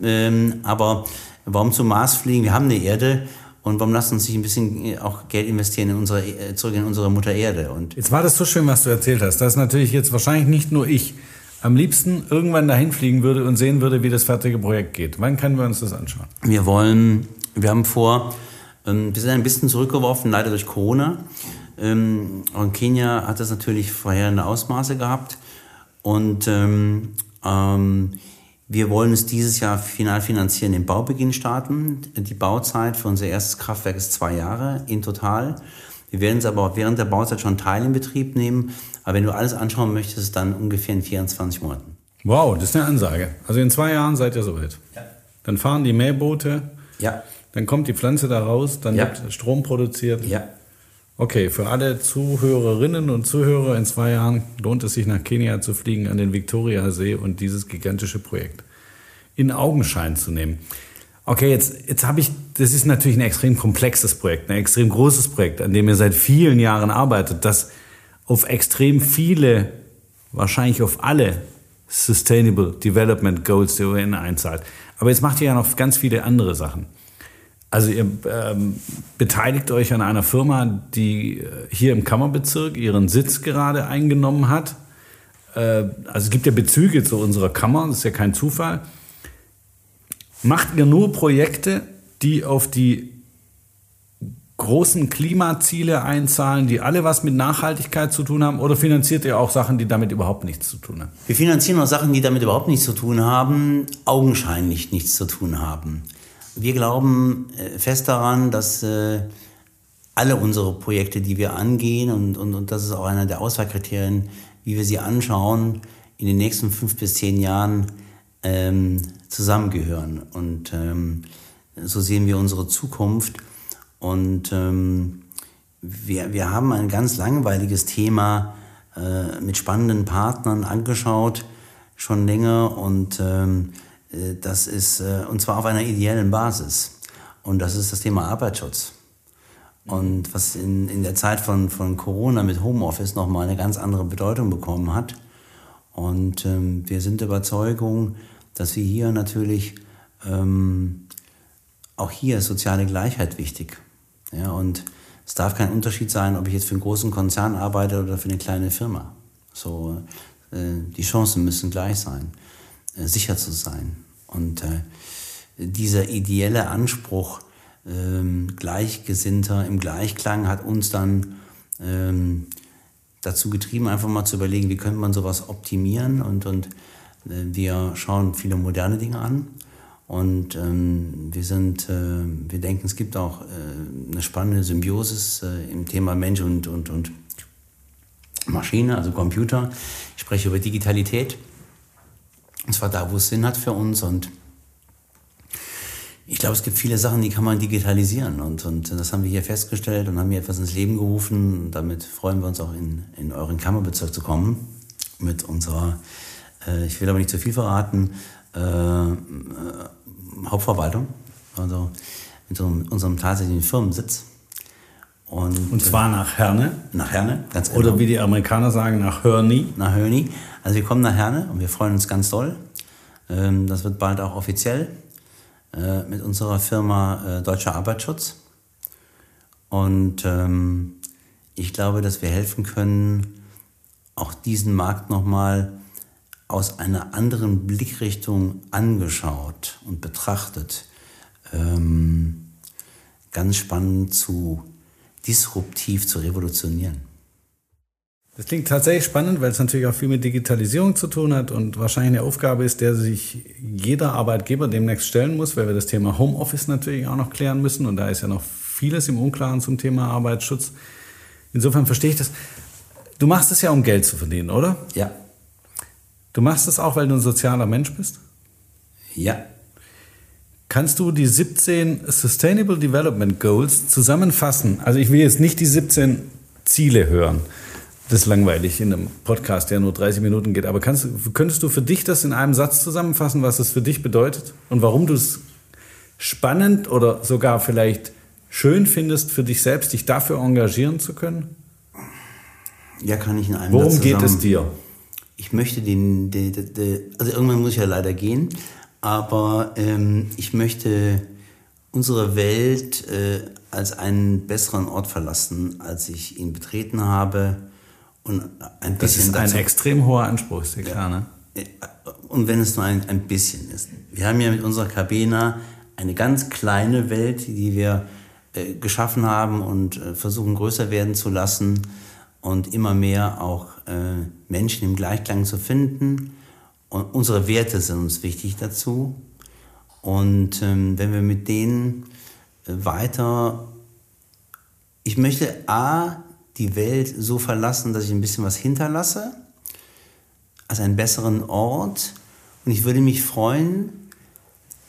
Ähm, aber warum zum Mars fliegen? Wir haben eine Erde Und warum lassen uns nicht ein bisschen äh, auch Geld investieren in unsere, äh, zurück in unsere Mutter Erde? Und Jetzt war das so schön, was du erzählt hast. Das ist natürlich jetzt wahrscheinlich nicht nur ich am liebsten irgendwann dahin fliegen würde und sehen würde, wie das fertige Projekt geht. Wann können wir uns das anschauen? wir wollen, wir haben vor, ähm, wir sind ein bisschen zurückgeworfen, leider durch Corona. Ähm, und Kenia hat das natürlich verheerende Ausmaße gehabt. Und ähm, ähm, wir wollen es dieses Jahr final finanzieren, den Baubeginn starten. Die Bauzeit für unser erstes Kraftwerk ist zwei Jahre in total. Wir werden es aber auch während der Bauzeit schon Teil in Betrieb nehmen. Aber wenn du alles anschauen möchtest, dann ungefähr in 24 Monaten. Wow, das ist eine Ansage. Also in zwei Jahren seid ihr soweit. Ja. Dann fahren die Mähboote, Ja, dann kommt die Pflanze da raus, dann Ja. wird Strom produziert. ja. Okay, für alle Zuhörerinnen und Zuhörer in zwei Jahren lohnt es sich nach Kenia zu fliegen an den Viktoriasee und dieses gigantische Projekt in Augenschein zu nehmen. Okay, jetzt, jetzt habe ich, das ist natürlich ein extrem komplexes Projekt, ein extrem großes Projekt, an dem ihr seit vielen Jahren arbeitet, das auf extrem viele, wahrscheinlich auf alle Sustainable Development Goals der UN einzahlt. Aber jetzt macht ihr ja noch ganz viele andere Sachen. Also ihr ähm, beteiligt euch an einer Firma, die äh, hier im Kammerbezirk ihren Sitz gerade eingenommen hat. Äh, also es gibt ja Bezüge zu unserer Kammer, das ist ja kein Zufall. Macht ihr nur Projekte, die auf die großen Klimaziele einzahlen, die alle was mit Nachhaltigkeit zu tun haben, oder finanziert ihr auch Sachen, die damit überhaupt nichts zu tun haben? Wir finanzieren auch Sachen, die damit überhaupt nichts zu tun haben, augenscheinlich nichts zu tun haben. Wir glauben äh, fest daran, dass äh, alle unsere Projekte, die wir angehen, und, und, und das ist auch einer der Auswahlkriterien, wie wir sie anschauen, in den nächsten fünf bis zehn Jahren ähm, zusammengehören. Und ähm, so sehen wir unsere Zukunft. Und ähm, wir, wir haben ein ganz langweiliges Thema äh, mit spannenden Partnern angeschaut, schon länger. Und ähm, äh, das ist, äh, und zwar auf einer ideellen Basis. Und das ist das Thema Arbeitsschutz. Und was in, in der Zeit von, von Corona mit Homeoffice nochmal eine ganz andere Bedeutung bekommen hat. Und ähm, wir sind der Überzeugung, dass wir hier natürlich, ähm, auch hier ist soziale Gleichheit wichtig. Ja, und es darf kein Unterschied sein, ob ich jetzt für einen großen Konzern arbeite oder für eine kleine Firma. So, äh, die Chancen müssen gleich sein, äh, sicher zu sein. Und äh, dieser ideelle Anspruch, ähm, Gleichgesinnter im Gleichklang hat uns dann ähm, dazu getrieben, einfach mal zu überlegen, wie könnte man sowas optimieren. Und, und äh, wir schauen viele moderne Dinge an. Und ähm, wir sind, äh, wir denken, es gibt auch äh, eine spannende Symbiosis äh, im Thema Mensch und, und, und Maschine, also Computer. Ich spreche über Digitalität. Und zwar da, wo es Sinn hat für uns. Und ich glaube, es gibt viele Sachen, die kann man digitalisieren. Und, und das haben wir hier festgestellt und haben hier etwas ins Leben gerufen. Und damit freuen wir uns auch in, in euren Kammerbezirk zu kommen. Mit unserer, äh, ich will aber nicht zu viel verraten, äh, äh, Hauptverwaltung. Also mit unserem, unserem tatsächlichen Firmensitz. Und, Und zwar nach Herne, äh, nach Herne, ganz genau. oder wie die Amerikaner sagen, nach Hörni. nach Höni. Also wir kommen nach Herne und wir freuen uns ganz doll. Ähm, das wird bald auch offiziell äh, mit unserer Firma äh, Deutscher Arbeitsschutz. Und ähm, ich glaube, dass wir helfen können, auch diesen Markt nochmal aus einer anderen Blickrichtung angeschaut und betrachtet, ähm, ganz spannend zu disruptiv zu revolutionieren. Das klingt tatsächlich spannend, weil es natürlich auch viel mit Digitalisierung zu tun hat und wahrscheinlich eine Aufgabe ist, der sich jeder Arbeitgeber demnächst stellen muss, weil wir das Thema Homeoffice natürlich auch noch klären müssen und da ist ja noch vieles im Unklaren zum Thema Arbeitsschutz. Insofern verstehe ich das. Du machst es ja, um Geld zu verdienen, oder? Ja, Du machst es auch, weil du ein sozialer Mensch bist? ja. Kannst du die 17 Sustainable Development Goals zusammenfassen? Also ich will jetzt nicht die 17 Ziele hören. Das ist langweilig in einem Podcast, der nur 30 Minuten geht. Aber kannst, könntest du für dich das in einem Satz zusammenfassen, was es für dich bedeutet und warum du es spannend oder sogar vielleicht schön findest, für dich selbst dich dafür engagieren zu können? Ja, kann ich in einem Worum Satz geht es zusammen- dir? Ich möchte den, den, den, den, also irgendwann muss ich ja leider gehen, aber ähm, ich möchte unsere Welt äh, als einen besseren Ort verlassen, als ich ihn betreten habe. Und ein das ist ein dazu, extrem hoher Anspruch, ist ja klar, ne? Und wenn es nur ein, ein bisschen ist. Wir haben ja mit unserer Cabena eine ganz kleine Welt, die wir äh, geschaffen haben und äh, versuchen größer werden zu lassen und immer mehr auch äh, Menschen im Gleichklang zu finden. Und unsere Werte sind uns wichtig dazu. Und ähm, wenn wir mit denen äh, weiter, ich möchte A, die Welt so verlassen, dass ich ein bisschen was hinterlasse, als einen besseren Ort. Und ich würde mich freuen,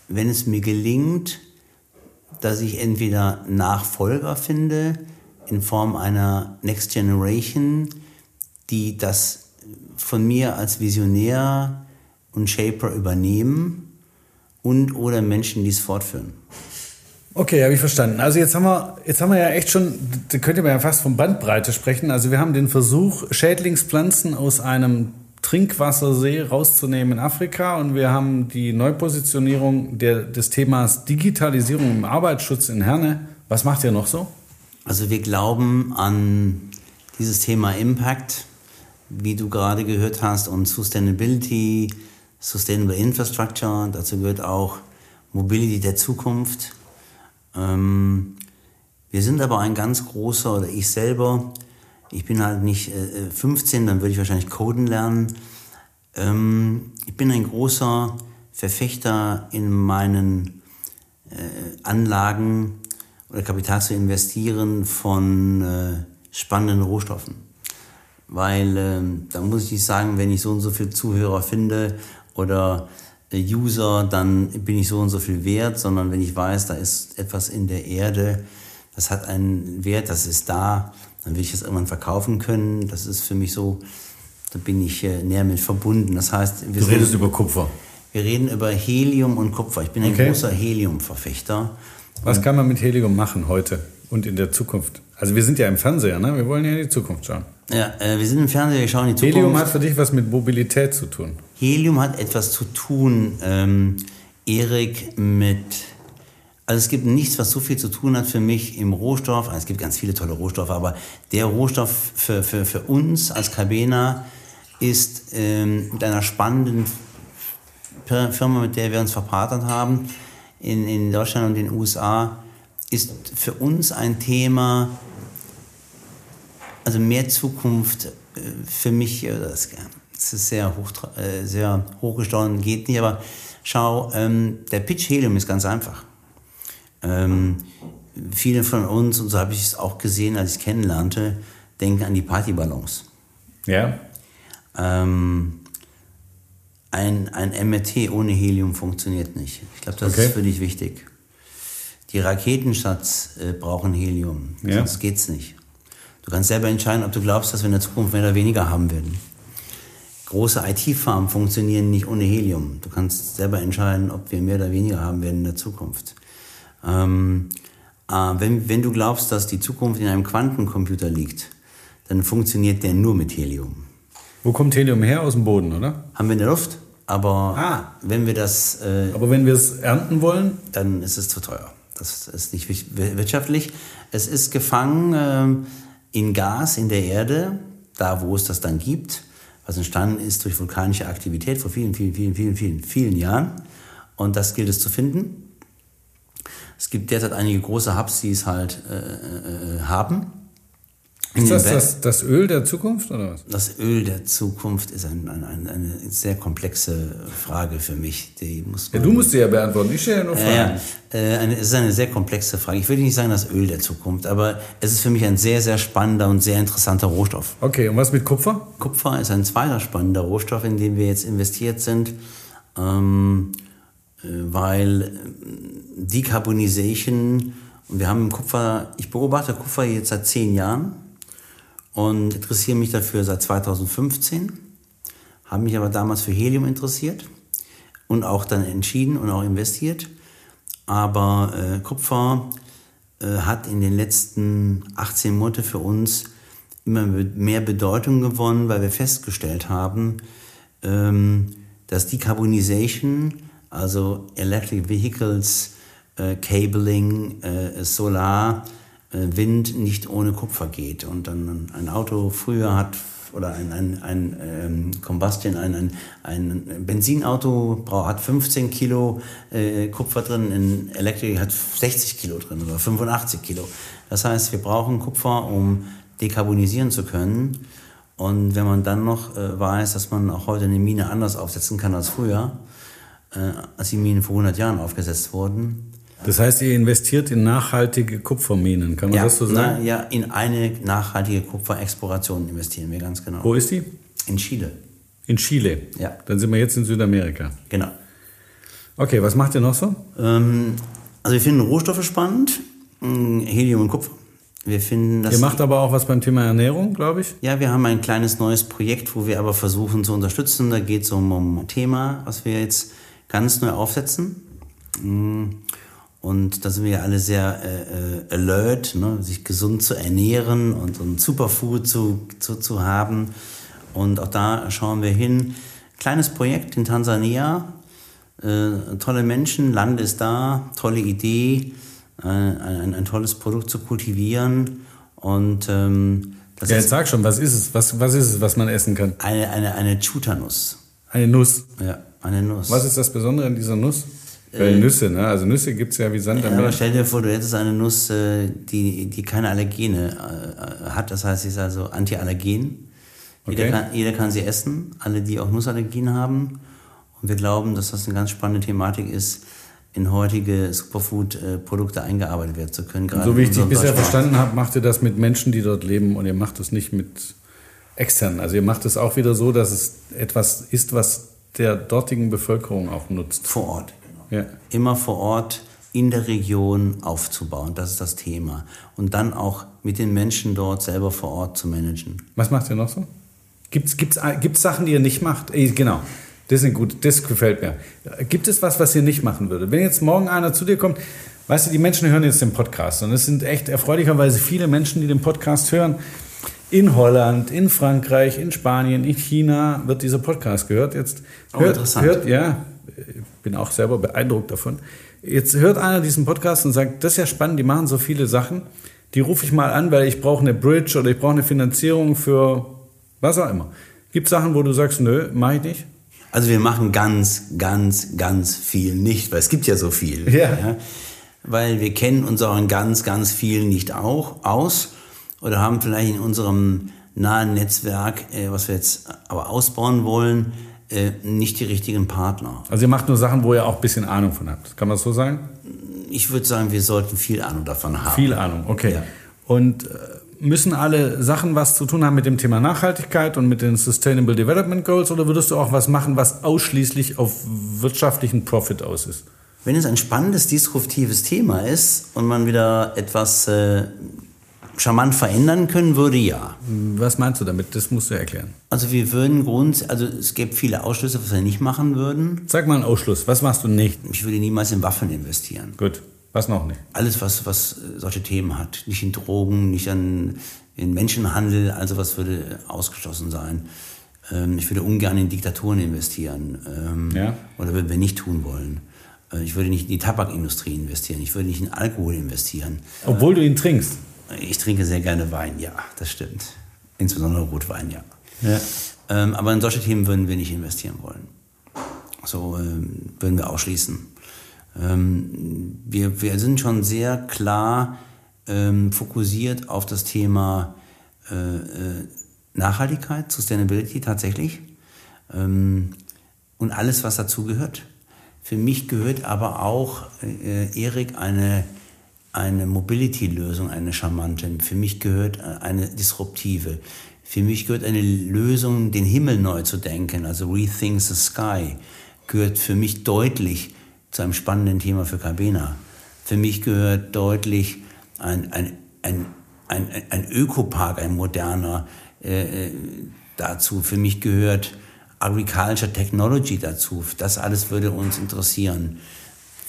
wenn es mir gelingt, dass ich entweder Nachfolger finde, in Form einer Next Generation, die das von mir als Visionär und Shaper übernehmen und oder Menschen, die es fortführen. Okay, habe ich verstanden. Also jetzt haben wir, jetzt haben wir ja echt schon, da könnte man ja fast von Bandbreite sprechen. Also wir haben den Versuch, Schädlingspflanzen aus einem Trinkwassersee rauszunehmen in Afrika und wir haben die Neupositionierung der, des Themas Digitalisierung im Arbeitsschutz in Herne. Was macht ihr noch so? Also wir glauben an dieses Thema Impact, wie du gerade gehört hast, und Sustainability, Sustainable Infrastructure. Dazu gehört auch Mobility der Zukunft. Ähm, wir sind aber ein ganz großer, oder ich selber, ich bin halt nicht äh, 15, dann würde ich wahrscheinlich Coden lernen. Ähm, ich bin ein großer Verfechter in meinen äh, Anlagen oder Kapital zu investieren von äh, spannenden Rohstoffen. Weil äh, da muss ich sagen, wenn ich so und so viele Zuhörer finde oder äh, User, dann bin ich so und so viel wert, sondern wenn ich weiß, da ist etwas in der Erde, das hat einen Wert, das ist da, dann will ich es irgendwann verkaufen können. Das ist für mich so, da bin ich äh, näher mit verbunden. Das heißt, wir du redest über Kupfer. Wir reden über Helium und Kupfer. Ich bin ein okay. großer Heliumverfechter. Was kann man mit Helium machen heute und in der Zukunft? Also wir sind ja im Fernseher, ne? Wir wollen ja in die Zukunft schauen. Ja, äh, wir sind im Fernseher, wir schauen in die Zukunft. Helium hat für dich was mit Mobilität zu tun. Helium hat etwas zu tun, ähm, Erik, mit also es gibt nichts, was so viel zu tun hat für mich im Rohstoff. Also es gibt ganz viele tolle Rohstoffe, aber der Rohstoff für, für, für uns als Cabena ist ähm, mit einer spannenden Firma, mit der wir uns verpartnert haben, in, in Deutschland und den USA ist für uns ein Thema, also mehr Zukunft äh, für mich, äh, das, ist sehr, hoch, äh, sehr hochgestochen, geht nicht, aber schau, ähm, der Pitch Helium ist ganz einfach. Ähm, viele von uns, und so habe ich es auch gesehen, als ich es kennenlernte, denken an die Partyballons. Ja. Ähm, ein, ein MRT ohne Helium funktioniert nicht. Ich glaube, das okay. ist für dich wichtig. Die Raketenstarts äh, brauchen Helium, ja. sonst es nicht. Du kannst selber entscheiden, ob du glaubst, dass wir in der Zukunft mehr oder weniger haben werden. Große IT-Farmen funktionieren nicht ohne Helium. Du kannst selber entscheiden, ob wir mehr oder weniger haben werden in der Zukunft. Ähm, äh, wenn, wenn du glaubst, dass die Zukunft in einem Quantencomputer liegt, dann funktioniert der nur mit Helium. Wo kommt Helium her? Aus dem Boden, oder? Haben wir in der Luft. Aber ah. wenn wir das. Äh, aber wenn wir es ernten wollen? Dann ist es zu teuer. Das ist nicht wirtschaftlich. Es ist gefangen äh, in Gas in der Erde, da wo es das dann gibt, was entstanden ist durch vulkanische Aktivität vor vielen, vielen, vielen, vielen, vielen, vielen Jahren. Und das gilt es zu finden. Es gibt derzeit einige große Hubs, die es halt äh, äh, äh haben. Ist das, das das Öl der Zukunft oder was? Das Öl der Zukunft ist ein, ein, ein, eine sehr komplexe Frage für mich. Die muss ja, du musst sie ja beantworten, ich stelle ja nur Fragen. Ja, äh, eine, es ist eine sehr komplexe Frage. Ich würde nicht sagen das Öl der Zukunft, aber es ist für mich ein sehr, sehr spannender und sehr interessanter Rohstoff. Okay, und was mit Kupfer? Kupfer ist ein zweiter spannender Rohstoff, in den wir jetzt investiert sind. Ähm, äh, weil äh, Decarbonization, und wir haben Kupfer, ich beobachte Kupfer jetzt seit zehn Jahren und interessiere mich dafür seit 2015, habe mich aber damals für Helium interessiert und auch dann entschieden und auch investiert. Aber äh, Kupfer äh, hat in den letzten 18 Monaten für uns immer mehr Bedeutung gewonnen, weil wir festgestellt haben, ähm, dass Decarbonization also Electric Vehicles äh, Cabling, äh, Solar, Wind nicht ohne Kupfer geht. Und dann ein Auto früher hat oder ein, ein, ein ähm, Combustion, ein, ein, ein Benzinauto hat 15 Kilo äh, Kupfer drin, ein Elektrik hat 60 Kilo drin oder 85 Kilo. Das heißt, wir brauchen Kupfer, um dekarbonisieren zu können. Und wenn man dann noch äh, weiß, dass man auch heute eine Mine anders aufsetzen kann als früher, äh, als die Minen vor 100 Jahren aufgesetzt wurden. Das heißt, ihr investiert in nachhaltige Kupferminen, kann man ja, das so sagen? Na, ja, in eine nachhaltige Kupferexploration investieren wir ganz genau. Wo ist die? In Chile. In Chile? Ja. Dann sind wir jetzt in Südamerika. Genau. Okay, was macht ihr noch so? Ähm, also wir finden Rohstoffe spannend, Helium und Kupfer. Wir finden das. Ihr macht aber auch was beim Thema Ernährung, glaube ich. Ja, wir haben ein kleines neues Projekt, wo wir aber versuchen zu unterstützen. Da geht es um, um ein Thema, was wir jetzt ganz neu aufsetzen. Und da sind wir ja alle sehr äh, alert, ne? sich gesund zu ernähren und, und Superfood zu, zu, zu haben. Und auch da schauen wir hin. Kleines Projekt in Tansania. Äh, tolle Menschen, Land ist da, tolle Idee, äh, ein, ein, tolles Produkt zu kultivieren. Und ähm, das ja, jetzt sag schon, was ist es? Was, was ist es, was man essen kann? Eine, eine, eine Chuta-Nuss. Eine Nuss? Ja, eine Nuss. Was ist das Besondere an dieser Nuss? Weil Nüsse, ne? Also Nüsse gibt es ja wie Sand am ja, Aber stell dir vor, du hättest eine Nuss, die, die keine Allergene hat. Das heißt, sie ist also antiallergen. Okay. Jeder, kann, jeder kann sie essen, alle, die auch Nussallergien haben. Und wir glauben, dass das eine ganz spannende Thematik ist, in heutige Superfood-Produkte eingearbeitet werden zu können. so wie ich dich bisher verstanden habe, macht ihr das mit Menschen, die dort leben und ihr macht das nicht mit externen. Also ihr macht es auch wieder so, dass es etwas ist, was der dortigen Bevölkerung auch nutzt. Vor Ort. Ja. Immer vor Ort in der Region aufzubauen. Das ist das Thema. Und dann auch mit den Menschen dort selber vor Ort zu managen. Was macht ihr noch so? Gibt es gibt's, gibt's Sachen, die ihr nicht macht? Genau. Das ist gut, das gefällt mir. Gibt es was, was ihr nicht machen würdet? Wenn jetzt morgen einer zu dir kommt, weißt du, die Menschen hören jetzt den Podcast und es sind echt erfreulicherweise viele Menschen, die den Podcast hören. In Holland, in Frankreich, in Spanien, in China wird dieser Podcast gehört. Jetzt oh, hört, interessant. hört ja, bin auch selber beeindruckt davon. Jetzt hört einer diesen Podcast und sagt, das ist ja spannend, die machen so viele Sachen. Die rufe ich mal an, weil ich brauche eine Bridge oder ich brauche eine Finanzierung für was auch immer. Gibt es Sachen, wo du sagst, nö, mache ich nicht? Also wir machen ganz, ganz, ganz viel nicht, weil es gibt ja so viel. Ja. ja weil wir kennen unseren ganz, ganz viel nicht auch aus oder haben vielleicht in unserem nahen Netzwerk, äh, was wir jetzt aber ausbauen wollen, äh, nicht die richtigen Partner. Also ihr macht nur Sachen, wo ihr auch ein bisschen Ahnung von habt. Kann man das so sagen? Ich würde sagen, wir sollten viel Ahnung davon haben. Viel Ahnung, okay. Ja. Und äh, müssen alle Sachen was zu tun haben mit dem Thema Nachhaltigkeit und mit den Sustainable Development Goals oder würdest du auch was machen, was ausschließlich auf wirtschaftlichen Profit aus ist? Wenn es ein spannendes, disruptives Thema ist und man wieder etwas äh, charmant verändern können würde, ja. Was meinst du damit? Das musst du erklären. Also wir würden Grund, also es gibt viele Ausschlüsse, was wir nicht machen würden. Sag mal einen Ausschluss. Was machst du nicht? Ich würde niemals in Waffen investieren. Gut. Was noch nicht? Alles, was, was solche Themen hat. Nicht in Drogen, nicht an, in Menschenhandel, also was würde ausgeschlossen sein. Ähm, ich würde ungern in Diktaturen investieren. Ähm, ja. Oder würden wir nicht tun wollen. Äh, ich würde nicht in die Tabakindustrie investieren. Ich würde nicht in Alkohol investieren. Obwohl du ihn trinkst? Ich trinke sehr gerne Wein, ja, das stimmt. Insbesondere Rotwein, ja. ja. Ähm, aber in solche Themen würden wir nicht investieren wollen. So ähm, würden wir ausschließen. Ähm, wir, wir sind schon sehr klar ähm, fokussiert auf das Thema äh, äh, Nachhaltigkeit, Sustainability tatsächlich. Ähm, und alles, was dazu gehört. Für mich gehört aber auch, äh, Erik, eine eine Mobility-Lösung, eine charmante. Für mich gehört eine disruptive. Für mich gehört eine Lösung, den Himmel neu zu denken, also Rethink the Sky, gehört für mich deutlich zu einem spannenden Thema für Cabena. Für mich gehört deutlich ein, ein, ein, ein, ein Ökopark, ein moderner äh, äh dazu. Für mich gehört Agriculture Technology dazu. Das alles würde uns interessieren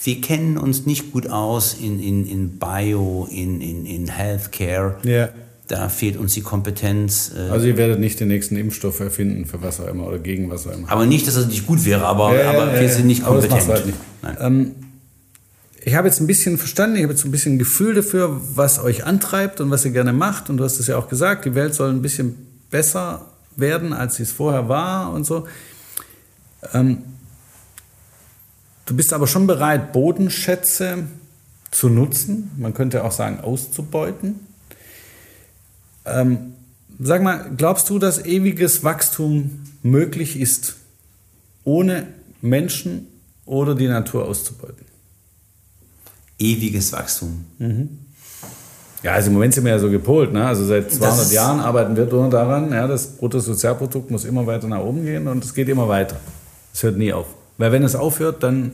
wir kennen uns nicht gut aus in, in, in Bio, in, in, in Healthcare. Ja. Da fehlt uns die Kompetenz. Äh also ihr werdet nicht den nächsten Impfstoff erfinden für was auch immer oder gegen was auch immer. Aber nicht, dass es nicht gut wäre, aber, ja, aber ja, wir sind nicht kompetent. Halt nicht. Ähm, ich habe jetzt ein bisschen verstanden, ich habe jetzt ein bisschen Gefühl dafür, was euch antreibt und was ihr gerne macht. Und du hast es ja auch gesagt, die Welt soll ein bisschen besser werden, als sie es vorher war und so. Ähm, du bist aber schon bereit, Bodenschätze zu nutzen, man könnte auch sagen auszubeuten. Ähm, sag mal, glaubst du, dass ewiges Wachstum möglich ist, ohne Menschen oder die Natur auszubeuten? Ewiges Wachstum. Mhm. Ja, also im Moment sind wir ja so gepolt. Ne? Also seit 200 Jahren arbeiten wir nur daran, ja, das Bruttosozialprodukt muss immer weiter nach oben gehen und es geht immer weiter. Es hört nie auf. Weil wenn es aufhört, dann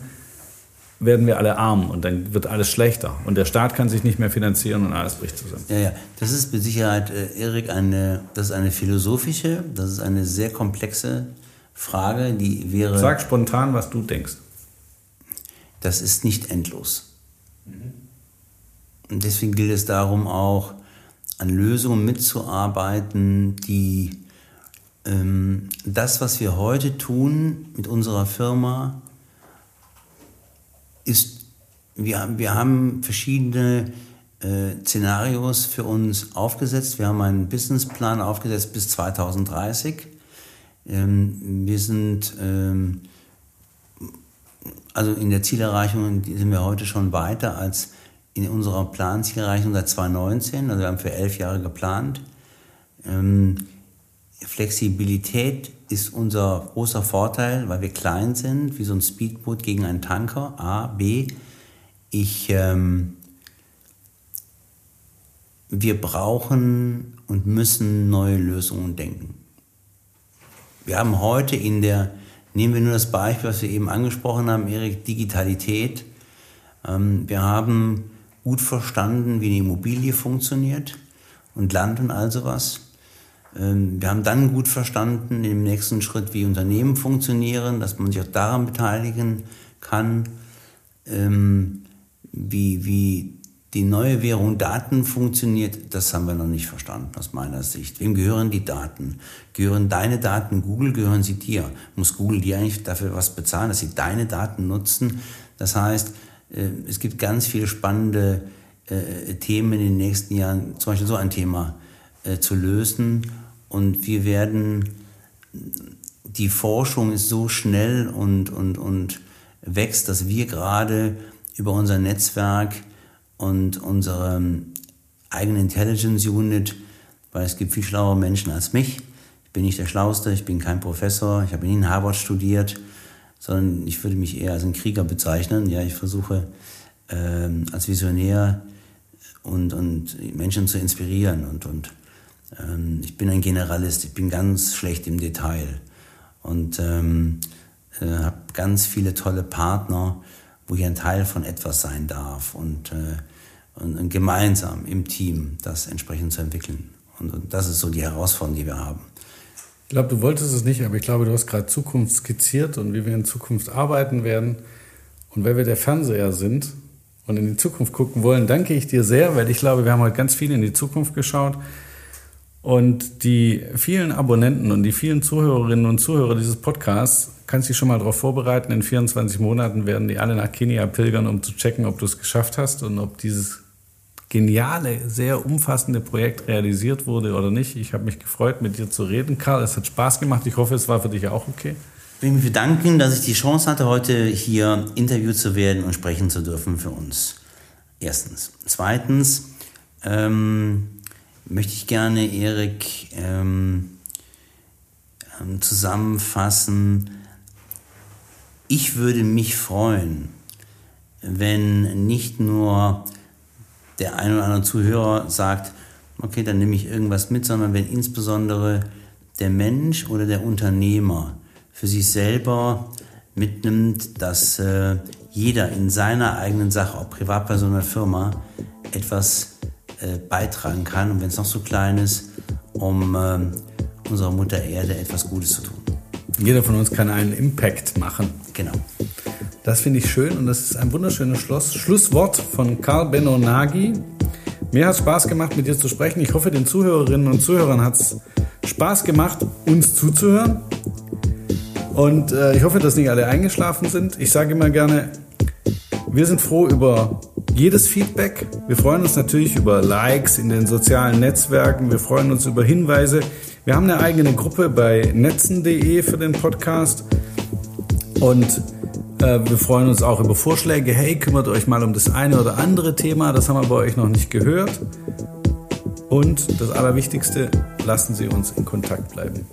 werden wir alle arm und dann wird alles schlechter und der Staat kann sich nicht mehr finanzieren und alles bricht zusammen. Ja, ja, das ist mit Sicherheit, äh, Erik, eine, das ist eine philosophische, das ist eine sehr komplexe Frage, die wäre. Sag spontan, was du denkst. Das ist nicht endlos. Mhm. Und deswegen gilt es darum, auch an Lösungen mitzuarbeiten, die ähm, das, was wir heute tun mit unserer Firma, ist, wir, wir haben verschiedene äh, Szenarios für uns aufgesetzt. Wir haben einen Businessplan aufgesetzt bis 2030. Ähm, wir sind, ähm, also in der Zielerreichung sind wir heute schon weiter als in unserer Planzielerreichung seit 2019. Also wir haben für elf Jahre geplant. Ähm, Flexibilität ist unser großer Vorteil, weil wir klein sind, wie so ein Speedboot gegen einen Tanker. A, B. Ich, ähm, wir brauchen und müssen neue Lösungen denken. Wir haben heute in der, nehmen wir nur das Beispiel, was wir eben angesprochen haben, Erik, Digitalität. Ähm, wir haben gut verstanden, wie eine Immobilie funktioniert und Land und all sowas. Ähm, wir haben dann gut verstanden im nächsten Schritt, wie Unternehmen funktionieren, dass man sich auch daran beteiligen kann, ähm, wie, wie die neue Währung Daten funktioniert, das haben wir noch nicht verstanden aus meiner Sicht. Wem gehören die Daten? Gehören deine Daten Google, gehören sie dir? Muss Google dir eigentlich dafür was bezahlen, dass sie deine Daten nutzen? Das heißt, äh, es gibt ganz viele spannende äh, Themen in den nächsten Jahren, zum Beispiel so ein Thema äh, zu lösen. Und wir werden, die Forschung ist so schnell und, und, und wächst, dass wir gerade über unser Netzwerk und unsere eigene Intelligence Unit, weil es gibt viel schlauere Menschen als mich. Ich bin nicht der Schlauste, ich bin kein Professor, ich habe nie in Harvard studiert, sondern ich würde mich eher als ein Krieger bezeichnen. Ja, ich versuche ähm, als Visionär und, und Menschen zu inspirieren und, und ähm, ich bin ein Generalist, ich bin ganz schlecht im Detail und ähm, äh, habe ganz viele tolle Partner, wo ich ein Teil von etwas sein darf und, äh, und, und gemeinsam im Team das entsprechend zu entwickeln. Und, und das ist so die Herausforderung, die wir haben. Ich glaube, du wolltest es nicht, aber ich glaube, du hast gerade Zukunft skizziert und wie wir in Zukunft arbeiten werden. Und weil wir der Fernseher sind und in die Zukunft gucken wollen, danke ich dir sehr, weil ich glaube, wir haben heute ganz viel in die Zukunft geschaut. Und die vielen Abonnenten und die vielen Zuhörerinnen und Zuhörer dieses Podcasts, kannst du dich schon mal darauf vorbereiten, in 24 Monaten werden die alle nach Kenia pilgern, um zu checken, ob du es geschafft hast und ob dieses geniale, sehr umfassende Projekt realisiert wurde oder nicht. Ich habe mich gefreut, mit dir zu reden. Karl, es hat Spaß gemacht. Ich hoffe, es war für dich auch okay. Ich will mich bedanken, dass ich die Chance hatte, heute hier interviewt zu werden und sprechen zu dürfen für uns. Erstens. Zweitens ähm, möchte ich gerne, Erik, ähm, ähm zusammenfassen. Ich würde mich freuen, wenn nicht nur der ein oder andere Zuhörer sagt, okay, dann nehme ich irgendwas mit, sondern wenn insbesondere der Mensch oder der Unternehmer für sich selber mitnimmt, dass äh, jeder in seiner eigenen Sache, ob Privatperson oder Firma, etwas äh, beitragen kann und wenn es noch so klein ist, um äh, unserer Mutter Erde etwas Gutes zu tun. Jeder von uns kann einen Impact machen. Genau. Das finde ich schön und das ist ein wunderschönes Schluss, Schlusswort von Karl Benno Nagy. Mir hat es Spaß gemacht, mit dir zu sprechen. Ich hoffe, den Zuhörerinnen und Zuhörern hat es Spaß gemacht, uns zuzuhören. Und äh, ich hoffe, dass nicht alle eingeschlafen sind. Ich sage immer gerne, Wir sind froh über jedes Feedback. Wir freuen uns natürlich über Likes in den sozialen Netzwerken. Wir freuen uns über Hinweise. Wir haben eine eigene Gruppe bei netzen.de für den Podcast. Und äh, wir freuen uns auch über Vorschläge. Hey, kümmert euch mal um das eine oder andere Thema. Das haben wir bei euch noch nicht gehört. Und das Allerwichtigste, lassen Sie uns in Kontakt bleiben.